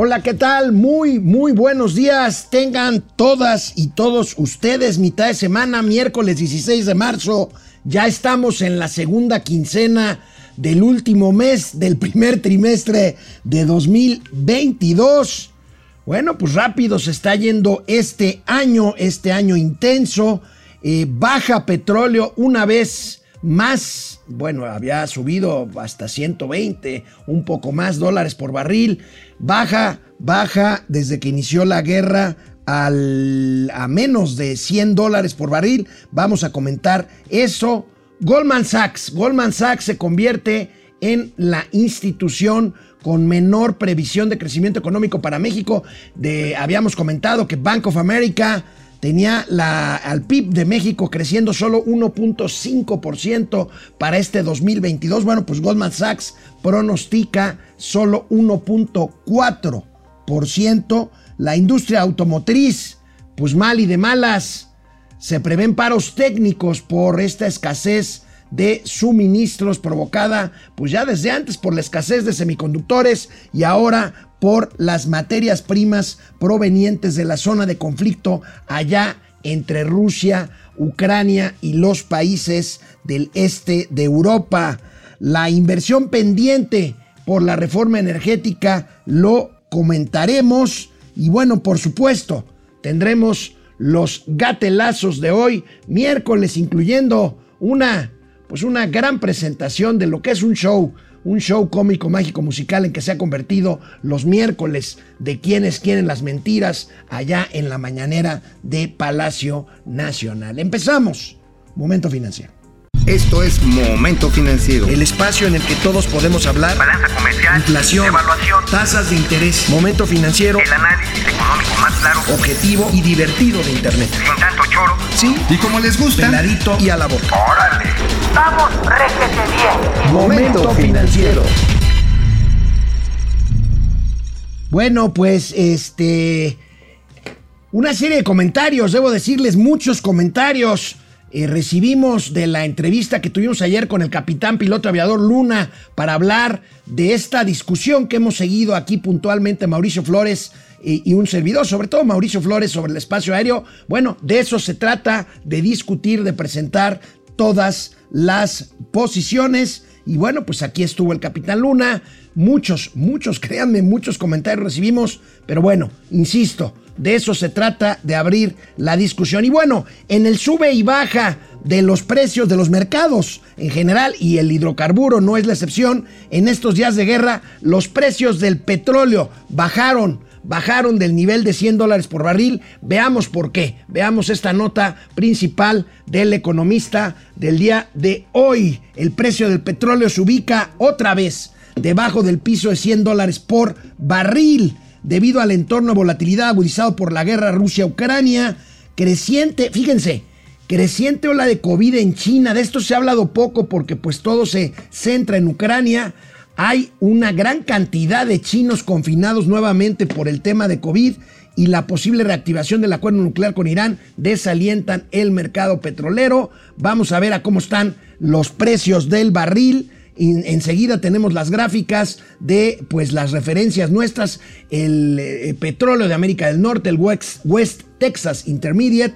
Hola, ¿qué tal? Muy, muy buenos días. Tengan todas y todos ustedes mitad de semana, miércoles 16 de marzo. Ya estamos en la segunda quincena del último mes del primer trimestre de 2022. Bueno, pues rápido se está yendo este año, este año intenso. Eh, baja petróleo una vez más, bueno, había subido hasta 120, un poco más dólares por barril. Baja, baja desde que inició la guerra a menos de 100 dólares por barril. Vamos a comentar eso. Goldman Sachs, Goldman Sachs se convierte en la institución con menor previsión de crecimiento económico para México. De, habíamos comentado que Bank of America tenía la, al PIB de México creciendo solo 1.5% para este 2022. Bueno, pues Goldman Sachs pronostica solo 1.4%. La industria automotriz, pues mal y de malas. Se prevén paros técnicos por esta escasez de suministros provocada pues ya desde antes por la escasez de semiconductores y ahora por las materias primas provenientes de la zona de conflicto allá entre Rusia, Ucrania y los países del este de Europa. La inversión pendiente por la reforma energética lo comentaremos y bueno, por supuesto, tendremos los gatelazos de hoy, miércoles, incluyendo una, pues una gran presentación de lo que es un show un show cómico, mágico, musical en que se ha convertido los miércoles de quienes quieren las mentiras allá en la mañanera de Palacio Nacional. Empezamos. Momento financiero. Esto es Momento Financiero. El espacio en el que todos podemos hablar. Balanza comercial. Inflación. Evaluación. Tasas de interés. Momento financiero. El análisis económico más claro. Objetivo y divertido de Internet. Sin tanto choro. Sí. Y como les gusta. Peladito y a la boca. ¡Órale! ¡Vamos, réjete bien! Momento financiero. Bueno, pues este. Una serie de comentarios, debo decirles muchos comentarios. Eh, recibimos de la entrevista que tuvimos ayer con el capitán piloto aviador Luna para hablar de esta discusión que hemos seguido aquí puntualmente Mauricio Flores y, y un servidor, sobre todo Mauricio Flores sobre el espacio aéreo. Bueno, de eso se trata, de discutir, de presentar todas las posiciones. Y bueno, pues aquí estuvo el capitán Luna. Muchos, muchos, créanme, muchos comentarios recibimos. Pero bueno, insisto, de eso se trata, de abrir la discusión. Y bueno, en el sube y baja de los precios de los mercados en general, y el hidrocarburo no es la excepción, en estos días de guerra, los precios del petróleo bajaron bajaron del nivel de 100 dólares por barril. Veamos por qué. Veamos esta nota principal del economista del día de hoy. El precio del petróleo se ubica otra vez debajo del piso de 100 dólares por barril debido al entorno de volatilidad agudizado por la guerra Rusia-Ucrania. Creciente, fíjense, creciente ola de COVID en China. De esto se ha hablado poco porque pues todo se centra en Ucrania hay una gran cantidad de chinos confinados nuevamente por el tema de COVID y la posible reactivación del acuerdo nuclear con Irán desalientan el mercado petrolero. Vamos a ver a cómo están los precios del barril. enseguida tenemos las gráficas de pues las referencias nuestras, el eh, petróleo de América del Norte, el West, West Texas Intermediate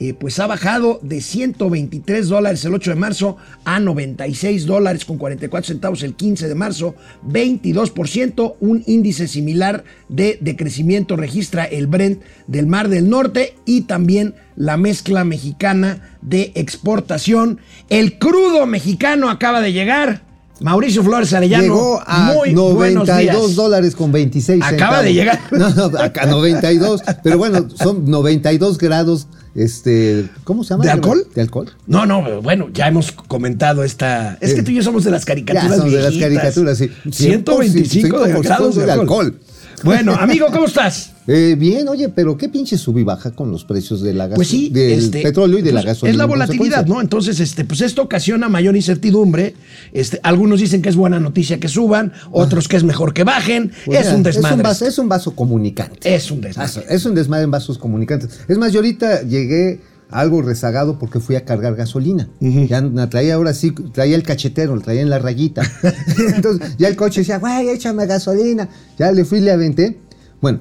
eh, pues ha bajado de 123 dólares el 8 de marzo a 96 dólares con 44 centavos el 15 de marzo, 22%, un índice similar de decrecimiento registra el Brent del Mar del Norte y también la mezcla mexicana de exportación. El crudo mexicano acaba de llegar. Mauricio Flores Arellano. Llegó a muy 92 dólares con 26 Acaba centavos. de llegar. No, no, acá 92. Pero bueno, son 92 grados. Este, ¿cómo se llama? ¿De alcohol? De alcohol. No, no, bueno, ya hemos comentado esta. Es que tú y yo somos de las caricaturas. Ya son de las caricaturas, sí. 125 de 100% grados de de alcohol. Bueno, amigo, ¿cómo estás? Eh, bien, oye, pero qué pinche sub y baja con los precios de la gas- Pues sí, del este, petróleo y de la pues, gasolina. Es la volatilidad. ¿no? Entonces, este, pues esto ocasiona mayor incertidumbre. Este, algunos dicen que es buena noticia que suban, otros que es mejor que bajen. Pues es un desmadre. vaso, es un vaso comunicante. Es un desmadre. Es un desmadre en vasos comunicantes. Es más, yo ahorita llegué algo rezagado porque fui a cargar gasolina. Ya la traía ahora sí, traía el cachetero, lo traía en la rayita. Entonces, ya el coche decía, güey, échame gasolina. Ya le fui, le aventé. Bueno,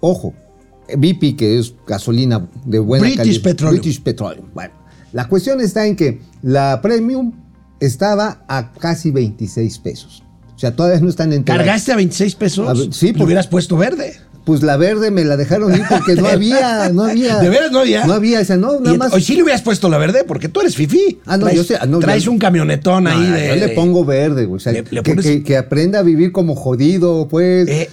ojo, BP, que es gasolina de buena British calidad. Petroleum. British Petroleum. Bueno, la cuestión está en que la premium estaba a casi 26 pesos. O sea, todavía no están en ¿Cargaste a 26 pesos? A sí, hubieras puesto verde. Pues la verde me la dejaron ir porque no había, no había. ¿De veras no había? No había, esa, no, nada más. Hoy sí le hubieras puesto la verde porque tú eres fifí. Ah, no, traes, yo sé, ah, no, traes yo- un camionetón ahí de. yo le pongo verde, güey. O sea, Le- le que, pones- que- que aprenda a vivir como jodido, pues. Eh,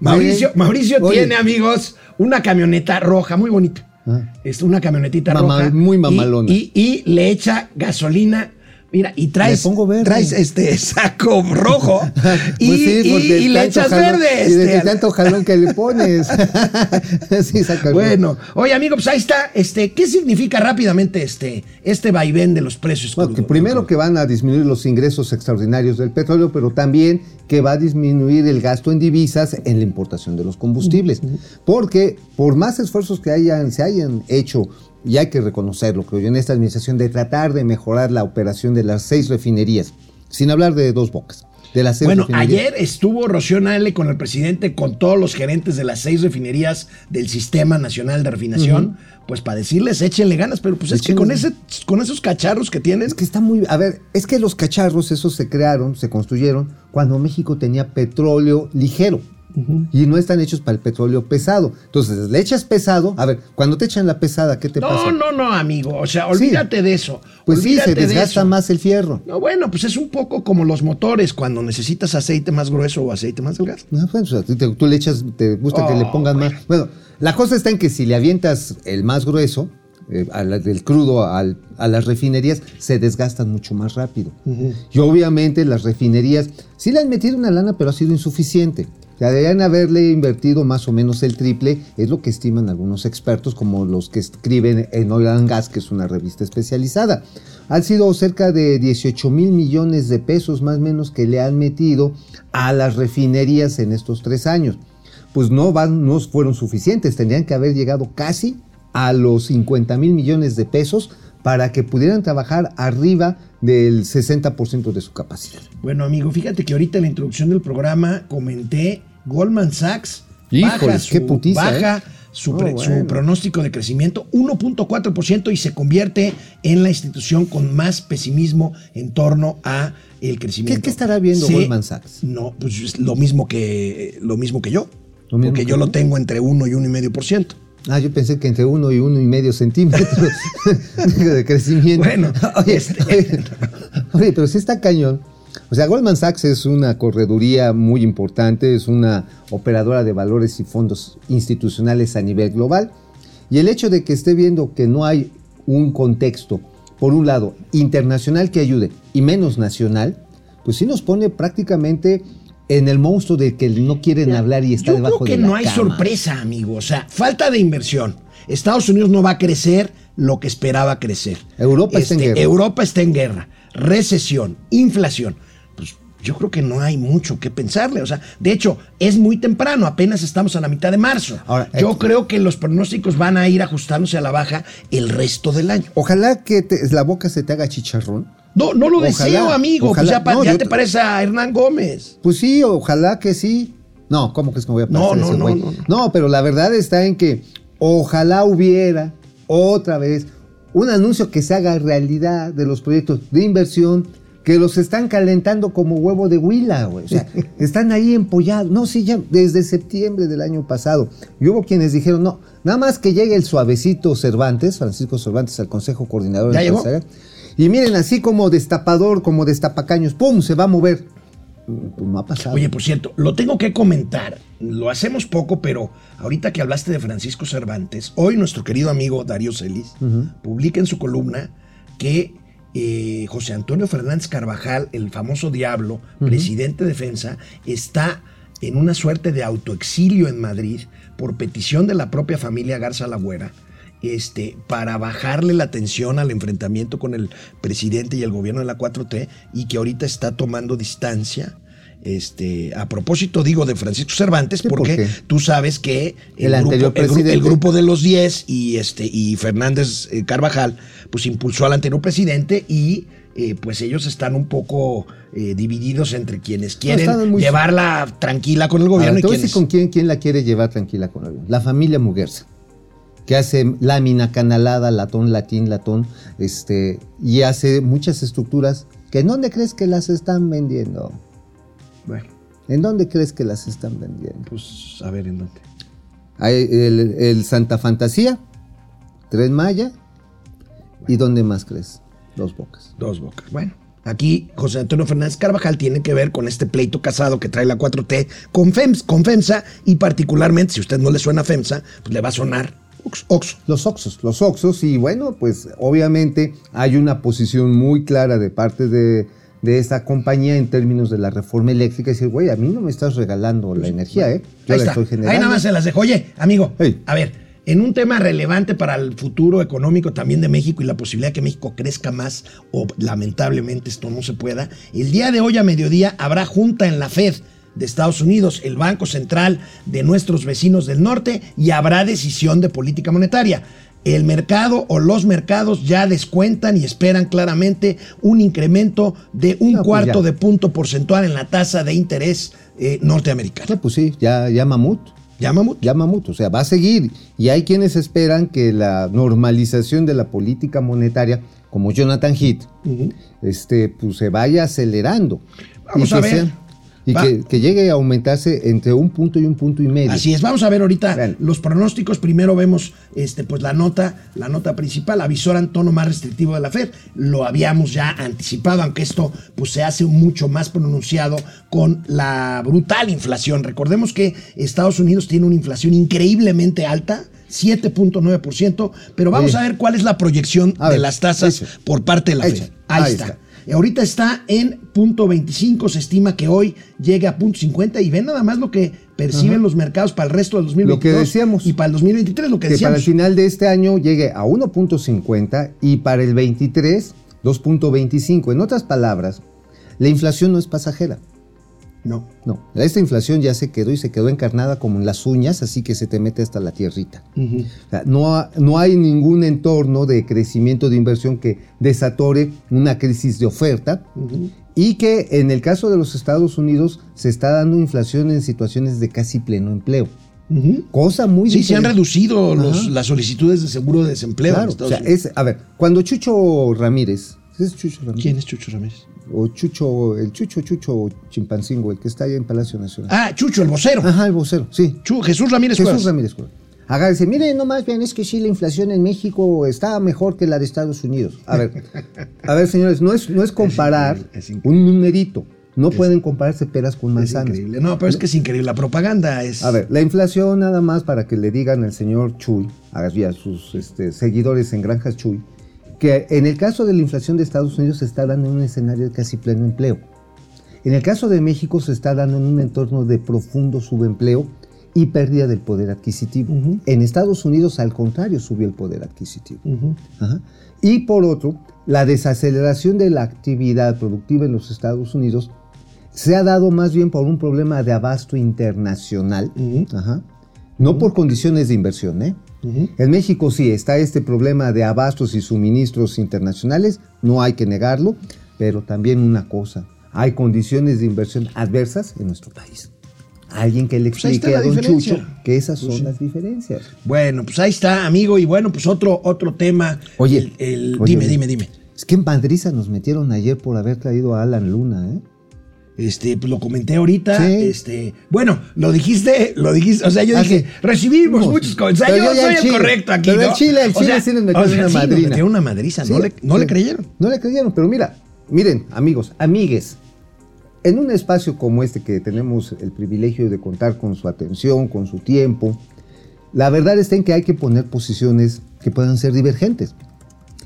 Mauricio, Eh, Mauricio oye, tiene, amigos, una camioneta roja muy bonita. Ah. Es una camionetita Mama- roja. muy y- mamalona. Y, y le echa gasolina. Mira, y traes, Le pongo verde. traes este saco rojo y, Pues sí, y- y le echas jalón- verde. Y de este, tanto jalón que le pones. sí, saca Bueno, oye amigo, pues ahí está. Este, ¿qué significa rápidamente este, este vaivén de los precios? Bueno, que crudo? primero que van a disminuir los ingresos extraordinarios del petróleo, pero también que va a disminuir el gasto en divisas en la importación de los combustibles. Porque por más esfuerzos que hayan, se hayan hecho, y hay que reconocerlo, creo yo, en esta administración, de tratar de mejorar la operación de las seis refinerías, sin hablar de dos bocas, de las seis Bueno, refinerías. ayer estuvo Rocío Nale con el presidente, con todos los gerentes de las seis refinerías del Sistema Nacional de Refinación, pues para decirles, échenle ganas, pero pues es que con, ese, con esos cacharros que tienen, Es que está muy. A ver, es que los cacharros, esos se crearon, se construyeron cuando México tenía petróleo ligero. Y no están hechos para el petróleo pesado. Entonces, le echas pesado. A ver, cuando te echan la pesada, ¿qué te no, pasa? no, no, amigo, o sea, olvídate de eso. Pues sí, se de desgasta más el fierro. No, bueno, pues es un poco como los motores, cuando necesitas aceite más grueso o aceite más delgado. No, pues, a ti te- tú le echas, te gusta que le pongas más. Bueno, la cosa está en que si le avientas el más grueso, eh, a la- del crudo al- a las refinerías, se desgastan mucho más rápido. Y obviamente las refinerías sí le han metido una lana, pero ha sido insuficiente. Sea, deberían haberle invertido más o menos el triple, es lo que estiman algunos expertos, como los que escriben en Oil and Gas, que es una revista especializada. Han sido cerca de 18 mil millones de pesos más o menos que le han metido a las refinerías en estos tres años. Pues no, van, no fueron suficientes, tendrían que haber llegado casi a los 50 mil millones de pesos para que pudieran trabajar arriba del 60% de su capacidad. Bueno, amigo, fíjate que ahorita en la introducción del programa comenté Goldman Sachs Híjoles, baja, su, qué putiza, baja ¿eh? su, No, pre- su bueno. pronóstico de crecimiento 1.4% y se convierte en la institución con más pesimismo en torno a el crecimiento. ¿Qué- qué estará viendo Se- Goldman Sachs? No, pues es lo mismo que lo mismo que yo. Lo mismo porque que yo lo tengo entre 1 y 1,5%. Ah, yo pensé que entre uno y uno y medio centímetros de crecimiento. Bueno, oye, este- oye, oye, pero sí está cañón. O sea, Goldman Sachs es una correduría muy importante, es una operadora de valores y fondos institucionales a nivel global. Y el hecho de que esté viendo que no hay un contexto, por un lado, internacional que ayude y menos nacional, pues sí nos pone prácticamente en el monstruo de que no quieren hablar y está Yo debajo creo que de la no hay cama. sorpresa, amigo. O sea, falta de inversión. Estados Unidos no va a crecer lo que esperaba crecer. Este, Europa está en guerra. Europa está en guerra. Recesión, inflación. Pues yo creo que no hay mucho que pensarle. O sea, de hecho, es muy temprano. Apenas estamos a la mitad de marzo. Ahora, yo eh, creo que los pronósticos van a ir ajustándose a la baja el resto del año. Ojalá que te- la boca se te haga chicharrón. No, no lo Ojalá, deseo, amigo. Pues ojalá. ya, No, ya yo te parece a Hernán Gómez. Pues sí, ojalá que sí. No, ¿cómo crees que me voy a No, parecer no, ese no, no, no. No, pero la verdad está en que ojalá hubiera otra vez un anuncio que se haga realidad de los proyectos de inversión que los están calentando como huevo de huila, güey. O sea, están ahí empollados. No, sí, ya desde septiembre del año pasado. Y hubo quienes dijeron, no, nada más que llegue el suavecito Cervantes, Francisco Cervantes, al Consejo Coordinador ¿Ya llegó? Y miren, así como destapador, como destapacaños, ¡pum! se va a mover. Pues no ha pasado. Oye, por cierto, lo tengo que comentar. Lo hacemos poco, pero ahorita que hablaste de Francisco Cervantes, hoy nuestro querido amigo Darío Celis publica en su columna que eh, José Antonio Fernández Carvajal, el famoso Diablo, presidente de defensa, está en una suerte de autoexilio en Madrid por petición de la propia familia Garza Lagüera. Este, para bajarle la tensión al enfrentamiento con el presidente y el gobierno de la 4T y que ahorita está tomando distancia. Este, a propósito, digo de Francisco Cervantes, Sí, ¿por porque tú sabes que El grupo de los 10 y, este, y Fernández eh, Carvajal, pues impulsó al anterior presidente y eh, pues ellos están un poco eh, divididos entre quienes quieren llevarla tranquila con el Ahora, gobierno y te voy a decir quienes... con quién, quién la quiere llevar tranquila con el La familia Muguerza, que hace lámina, canalada, latón, latín, latón, este, y hace muchas estructuras que ¿en dónde crees que las están vendiendo? Bueno, ¿En dónde crees que las están vendiendo? pues a ver en dónde. Hay el, el Santa Fantasía, Tres Maya, ¿y dónde más crees? Dos Bocas. Dos bocas. Bueno, aquí José Antonio Fernández Carvajal tiene que ver con este pleito casado que trae la 4T con, FEMS, con FEMSA y particularmente, si a usted no le suena FEMSA, pues le va a sonar Ox-. Los Oxos, los Oxos, y bueno, pues obviamente hay una posición muy clara de parte de, de esta compañía en términos de la reforma eléctrica, decir, güey, a mí no me estás regalando la energía, ¿eh? Yo Pues, Ahí la está. estoy generando. Ahí nada más se las dejo. Oye, amigo, Hey. a ver, en un tema relevante para el futuro económico también de México y la posibilidad de que México crezca más, o lamentablemente esto no se pueda, el día de hoy a mediodía habrá junta en la Fed de Estados Unidos, el Banco Central de nuestros vecinos del norte, y habrá decisión de política monetaria. El mercado o los mercados ya descuentan y esperan claramente un incremento de un No, pues cuarto de punto porcentual en la tasa de interés eh, norteamericana. No, pues sí, ya, ya mamut. ¿Ya, Mamut? Ya mamut, o sea, va a seguir. Y hay quienes esperan que la normalización de la política monetaria, como Jonathan Heath, este, pues se vaya acelerando. Vamos y a ver. Y que, que llegue a aumentarse entre un punto y un punto y medio. Así es, vamos a ver ahorita los pronósticos. Primero vemos este, pues la nota, la nota principal, avisor en tono más restrictivo de la Fed. Lo habíamos ya anticipado, aunque esto pues, se hace mucho más pronunciado con la brutal inflación. Recordemos que Estados Unidos tiene una inflación increíblemente alta. 7.9%, pero vamos a ver cuál es la proyección de las tasas por parte de la. Fed. Ahí, Ahí está. está. Ahorita está en punto 25, se estima que hoy llegue a punto 50 y ven nada más lo que perciben los mercados para el resto del 2022 Lo que decíamos. y para el 2023 lo que, que para el decíamos. final de este año llegue a 1.50 y para el 23 2.25. En otras palabras, la inflación no es pasajera. No. No, esta inflación ya se quedó y se quedó encarnada como en las uñas, así que se te mete hasta la tierrita. O sea, no, ha- no hay ningún entorno de crecimiento de inversión que desatore una crisis de oferta y que en el caso de los Estados Unidos se está dando inflación en situaciones de casi pleno empleo. Cosa muy Sí, se han reducido los- las solicitudes de seguro de desempleo. en Claro, o Estados sea, Unidos. es, a ver, cuando Chucho Ramírez, ¿es Chucho Ramírez? ¿Quién es Chucho Ramírez? O Chucho, el Chucho Chucho Chimpancingo, el que está allá en Palacio Nacional. Ah, Chucho, el vocero. Ajá, el vocero, sí. Chu- Jesús Ramírez Jesús Cuevas. Ramírez Cuevas. Haga, dice, miren, nomás vean, es que sí, la inflación en México está mejor que la de Estados Unidos. A ver, a ver, señores, no es, no es comparar increíble, es increíble. un numerito. No pueden compararse peras con Es manzanas. increíble. No, pero es que es increíble. La propaganda es. A ver, la inflación nada más para que le digan al señor Chuy, a sus este, seguidores en Granjas Chuy, que en el caso de la inflación de Estados Unidos se está dando en un escenario de casi pleno empleo. En el caso de México se está dando en un entorno de profundo subempleo y pérdida del poder adquisitivo. En Estados Unidos, al contrario, subió el poder adquisitivo. Ajá. Y por otro, la desaceleración de la actividad productiva en los Estados Unidos se ha dado más bien por un problema de abasto internacional. Ajá. no por condiciones de inversión. ¿eh? En México sí está este problema de abastos y suministros internacionales, no hay que negarlo, pero también una cosa, hay condiciones de inversión adversas en nuestro país. Alguien que le Pues explique a don diferencia. Chucho que esas Pues son sí. las diferencias. Bueno, pues ahí está, amigo. Y bueno, pues otro, otro tema. Oye, El- el- oye, dime, dime, dime. Es que en Madriza nos metieron ayer por haber traído a Alan Luna, ¿eh? Este, pues lo comenté ahorita. Sí. Este, bueno, lo dijiste, lo dijiste. O sea, yo Ah, dije, recibimos No, muchos comentarios. Yo soy el Chile. correcto aquí. Pero ¿no? el Chile, el O Chile sea, sí nos metió o sea, una sí, nos madrina. metieron una madriza. no le, no le creyeron. No le creyeron, pero mira, miren, amigos, amigues, en un espacio como este que tenemos el privilegio de contar con su atención, con su tiempo, la verdad está en que hay que poner posiciones que puedan ser divergentes.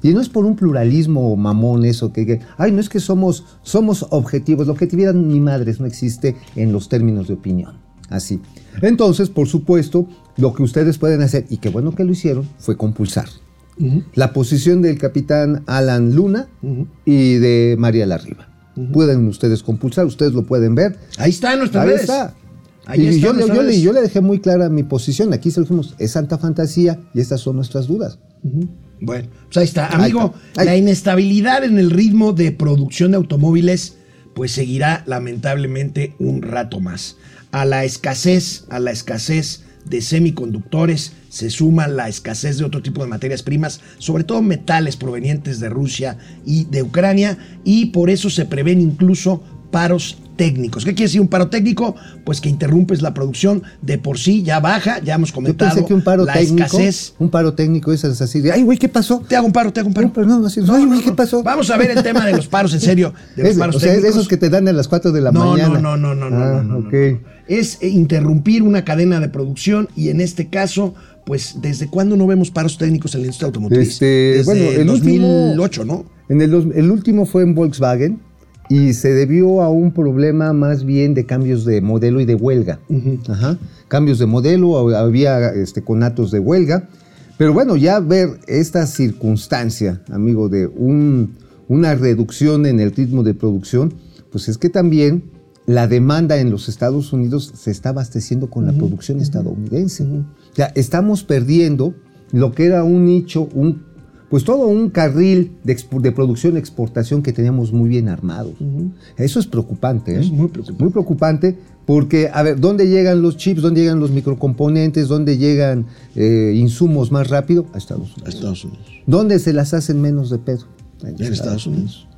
Y no es por un pluralismo mamón eso que, que, ay, no es que somos, somos objetivos. La objetividad ni madres no existe en los términos de opinión. Así. Entonces, por supuesto, lo que ustedes pueden hacer, y qué bueno que lo hicieron, fue compulsar. La posición del capitán Alan Luna y de María Larriba. Pueden ustedes compulsar, ustedes lo pueden ver. Ahí está en nuestras Ahí redes. está. Ahí y está yo, le- yo le dejé muy clara mi posición. Aquí se lo dijimos, es santa fantasía y estas son nuestras dudas. Bueno, pues ahí está. Ahí Amigo, está. Ahí. la inestabilidad en el ritmo de producción de automóviles pues seguirá lamentablemente un rato más. A la escasez, a la escasez de semiconductores se suma la escasez de otro tipo de materias primas, sobre todo metales provenientes de Rusia y de Ucrania, y por eso se prevén incluso paros técnicos. ¿Qué quiere decir un paro técnico? Pues que interrumpes la producción de por sí, ya baja, ya hemos Yo comentado pensé que un paro la técnico, escasez. un paro técnico es así de, ay, güey, ¿qué pasó? Te hago un paro, te hago un paro. No, pero no, así, ay, güey, ¿qué pasó? Vamos a ver el tema de los paros, en serio. De los Es- paros o sea, técnicos. esos que te dan a las 4 de la no, mañana. No, no, no, no, Ah, no, no, no, no. Es eh, interrumpir una cadena de producción y en este caso, pues, ¿desde cuándo no vemos paros técnicos en la industria automotriz? Este, Desde bueno, el 2008, último- ¿no? En el, el último fue en Volkswagen y se debió a un problema más bien de cambios de modelo y de huelga. Ajá. Cambios de modelo, hab- había este, conatos de huelga. Pero bueno, ya ver esta circunstancia, amigo, de un- una reducción en el ritmo de producción, pues es que también la demanda en los Estados Unidos se está abasteciendo con la producción estadounidense. O sea, estamos perdiendo lo que era un nicho, un pues todo un carril de, de producción y exportación que teníamos muy bien armado. Eso es preocupante. ¿eh? Es muy preocupante. Muy preocupante porque, a ver, ¿dónde llegan los chips? ¿Dónde llegan los microcomponentes? ¿Dónde llegan eh, insumos más rápido? A Estados A Unidos. Estados Unidos. ¿Dónde se las hacen menos de pedo? En Estados Unidos.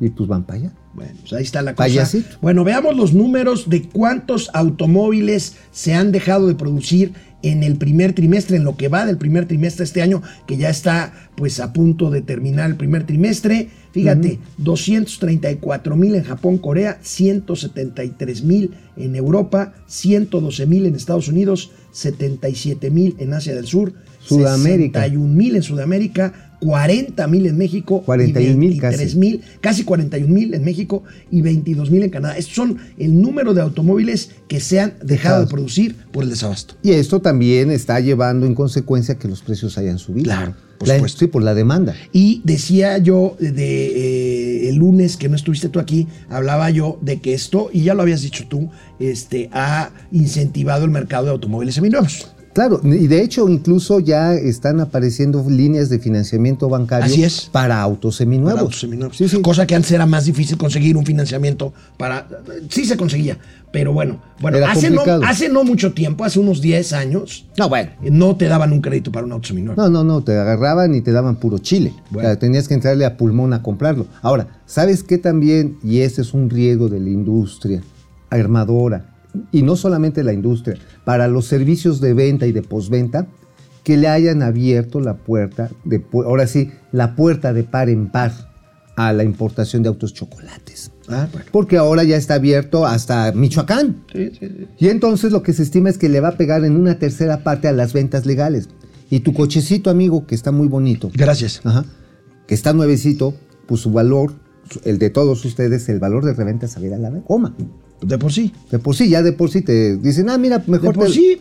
Y pues van para allá. Bueno, pues ahí está la cosa. Payasito. Bueno, veamos los números de cuántos automóviles se han dejado de producir en el primer trimestre, en lo que va del primer trimestre este año, que ya está pues a punto de terminar el primer trimestre. Fíjate, 234 mil en Japón, Corea, 173 mil en Europa, 112 mil en Estados Unidos, 77 mil en Asia del Sur, Sudamérica. 61 mil en Sudamérica, 40 mil en México, 41,000 y casi. 23 mil, casi 41 mil en México y 22 mil en Canadá. Estos son el número de automóviles que se han dejado de producir por el desabasto. Y esto también está llevando en consecuencia que los precios hayan subido. Claro, por La- supuesto. Sí, por la demanda. Y decía yo de, eh, el lunes que no estuviste tú aquí, hablaba yo de que esto, y ya lo habías dicho tú, este, ha incentivado el mercado de automóviles seminuevos. Claro, y de hecho incluso ya están apareciendo líneas de financiamiento bancario Así es. para autos seminuevos. Para autos seminuevos. Sí, sí. Cosa que antes era más difícil conseguir un financiamiento para. Sí se conseguía, pero bueno, bueno Era hace, no, complicado. hace no mucho tiempo, hace unos 10 años, No, bueno. no te daban un crédito para un auto seminuevo. No, no, no, te agarraban y te daban puro chile. Bueno. O sea, tenías que entrarle a pulmón a comprarlo. Ahora, ¿sabes qué también? Y ese es un riesgo de la industria armadora, y no solamente la industria, para los servicios de venta y de posventa, que le hayan abierto la puerta, de, ahora sí, la puerta de par en par a la importación de autos chocolates. Ah, bueno. Porque ahora ya está abierto hasta Michoacán. Sí, sí, sí. Y entonces lo que se estima es que le va a pegar en una tercera parte a las ventas legales. Y tu cochecito, amigo, que está muy bonito, Gracias. ajá, que está nuevecito, pues su valor, el de todos ustedes, el valor de reventa sale a la goma. De por sí. De por sí, ya de por sí te dicen, ah, mira, De mejor por te- sí,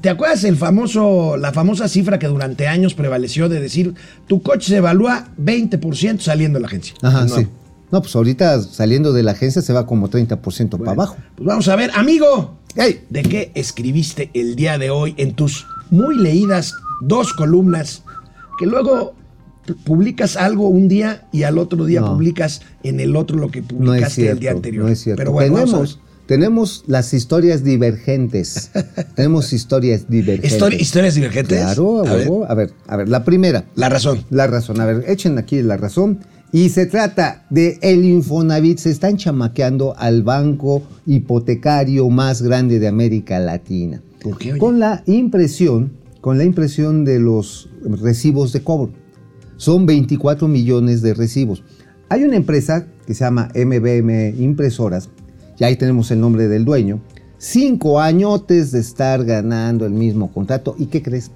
¿te acuerdas el famoso, la famosa cifra que durante años prevaleció de decir tu coche se evalúa 20% saliendo de la agencia? Ajá, No. sí. No, pues ahorita saliendo de la agencia se va como 30% para abajo. Pues vamos a ver, amigo. ¿de qué escribiste el día de hoy en tus muy leídas dos columnas que luego publicas algo un día y al otro día No. publicas en el otro lo que publicaste cierto. el día anterior? No es cierto. Pero bueno, tenemos, tenemos las historias divergentes. tenemos historias divergentes. Histori- ¿Historias divergentes? Claro, a, a ver, a ver, la primera. La razón. La razón, a ver, echen aquí la razón. Y se trata de el Infonavit, se están chamaqueando al banco hipotecario más grande de América Latina. ¿Por qué, oye? Con la impresión, con la impresión de los recibos de cobro. Son 24 millones de recibos. Hay una empresa que se llama MBM Impresoras, y ahí tenemos el nombre del dueño. Cinco añotes de estar ganando el mismo contrato. ¿Y qué crees?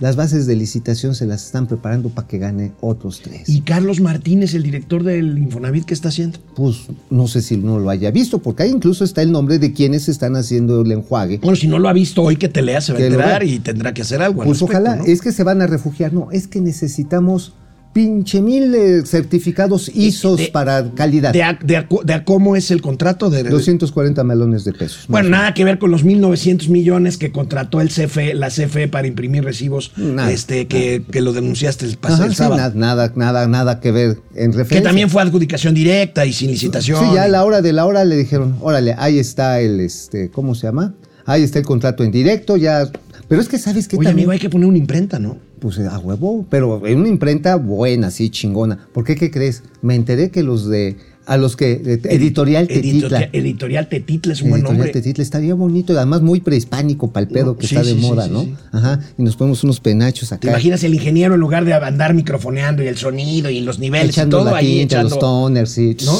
Las bases de licitación se las están preparando para que gane otros tres. ¿Y Carlos Martínez, el director del Infonavit, qué está haciendo? pues no sé si no lo haya visto, porque ahí incluso está el nombre de quienes están haciendo el enjuague. Bueno, si no lo ha visto hoy que te lea, se va a enterar y tendrá que hacer algo. al Pues respecto, ojalá, ¿no? es que se van a refugiar. No, es que necesitamos pinche mil eh, certificados ISOs de- para calidad. De a, de a cu- de a cómo es el contrato de... 240 melones de pesos. bueno, nada que ver con los 1.900 millones que contrató el CFE, la CFE para imprimir recibos, Nada, este, que, que lo denunciaste el, pas- Ajá, el sí, sábado. nada, nada, nada, nada que ver en referencia. que también fue adjudicación directa y sin licitación. Sí, ya a la hora de la hora le dijeron, órale, ahí está el, este, ¿cómo se llama? Ahí está el contrato en directo, ya. Pero es que sabes que Oye, también, amigo, hay que poner una imprenta, ¿no? pues a huevo, pero en una imprenta buena, sí, chingona. ¿Por qué qué crees? Me enteré que los de, a los que, eh, editorial Tetitla. Editorial, editorial Tetitla es un buen Editorial nombre. Tetitla estaría bonito y además muy prehispánico para el pedo No, que sí, está de sí, moda, sí, ¿no? Ajá, y nos ponemos unos penachos acá. ¿Te imaginas el ingeniero en lugar de andar microfoneando y el sonido y los niveles echando y todo la ahí tinta, echando... los toners, sí. ¿No?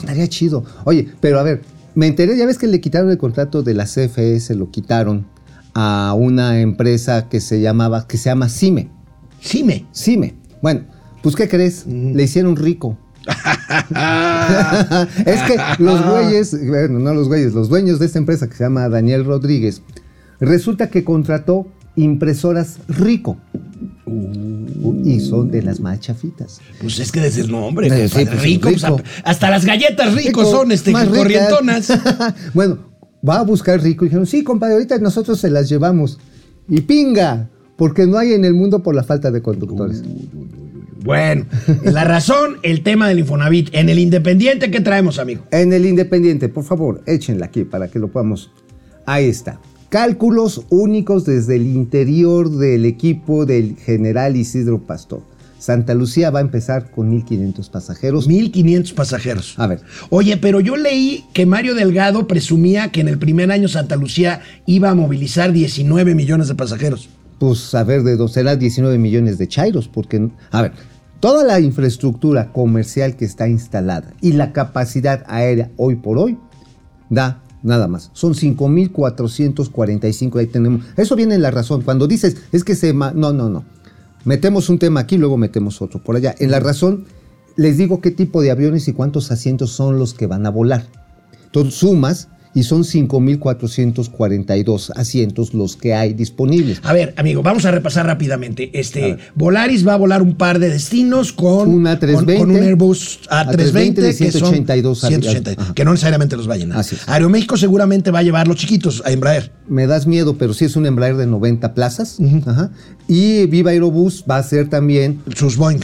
Estaría chido. Oye, pero a ver, me enteré, ya ves que le quitaron el contrato de la CFE, se lo quitaron a una empresa que se llamaba, que se llama CIME. Cime. CIME. Bueno, pues ¿qué crees? Mm. Le hicieron rico. es que los güeyes, bueno, no los güeyes, los dueños de esta empresa que se llama Daniel Rodríguez, resulta que contrató impresoras rico. Y son de las más chafitas. Pues es que desde el nombre, Eh, sí, pues, rico, rico. pues, hasta las galletas Rico, son este, corrientonas. bueno, va a buscar rico. Y dijeron, sí, compadre, ahorita nosotros se las llevamos. Y pinga, porque no hay en el mundo por la falta de conductores. Bueno, la razón, el tema del Infonavit. En el Independiente, ¿qué traemos, amigo? En el Independiente, por favor, échenla aquí para que lo podamos. Ahí está. Cálculos únicos desde el interior del equipo del general Isidro Pastor. Santa Lucía va a empezar con 1.500 pasajeros. 1.500 pasajeros. A ver. Oye, pero yo leí que Mario Delgado presumía que en el primer año Santa Lucía iba a movilizar 19 millones de pasajeros. Pues a ver, de dos será 19 millones de chairos, porque, a ver, toda la infraestructura comercial que está instalada y la capacidad aérea hoy por hoy da nada más. Son 5.445, ahí tenemos. Eso viene en la razón. Cuando dices, es que se... No, no, no. Metemos un tema aquí, luego metemos otro por allá. En la razón les digo qué tipo de aviones y cuántos asientos son los que van a volar. Entonces sumas y son 5.442 asientos los que hay disponibles. A ver, amigo, vamos a repasar rápidamente. Este, Volaris va a volar un par de destinos con, Un A320, con, con un Airbus A320, A320 de que son 182 180, Ajá. que no necesariamente los va a llenar. Aeroméxico seguramente va a llevar los chiquitos a Embraer. Me das miedo, pero sí es un Embraer de 90 plazas. Ajá. Y Viva Aerobús va a ser también, Sus Boeing.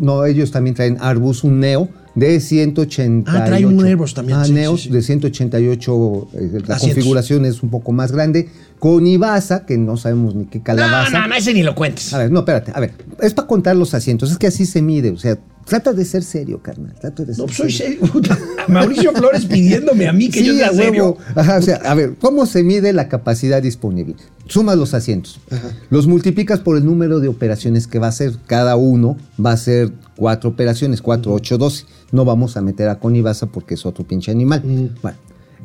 no, ellos también traen Airbus, un Neo de 188. Ah, trae un Airbus también, Ah, sí, Neos sí, sí. de 188. eh, la Asientos. configuración es un poco más grande. Con Ibasa, que no sabemos ni qué No, calabaza. no, no, ese ni lo cuentes. A ver, no, espérate. A ver, es para contar los asientos. Es que así se mide. O sea, trata de ser serio, carnal. Trata de ser No, pues soy serio. Mauricio Flores pidiéndome a mí que yo sea a serio. huevo. Ajá, o sea, a ver, ¿cómo se mide la capacidad disponible? Sumas los asientos. Los multiplicas por el número de operaciones que va a hacer. Cada uno va a ser cuatro operaciones, cuatro, ocho, doce. No vamos a meter a Conibasa porque es otro pinche animal. Bueno,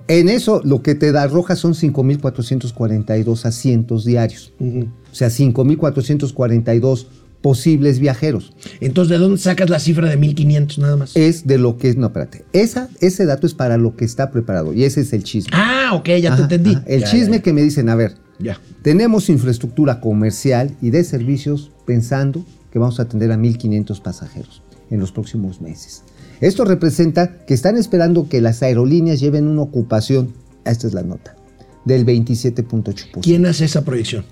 en eso lo que te da arroja son 5.442 asientos diarios. O sea, 5.442 posibles viajeros. Entonces, ¿de dónde sacas la cifra de 1500 nada más? Es de lo que es, no, espérate. Esa, ese dato es para lo que está preparado y ese es el chisme. Ah, ok, ya te entendí. ajá. El Ya, chisme ya, que me dicen, a ver, Ya. tenemos infraestructura comercial y de servicios pensando que vamos a atender a 1.500 pasajeros en los próximos meses. Esto representa que están esperando que las aerolíneas lleven una ocupación, esta es la nota, del 27.8%. ¿Quién hace esa proyección?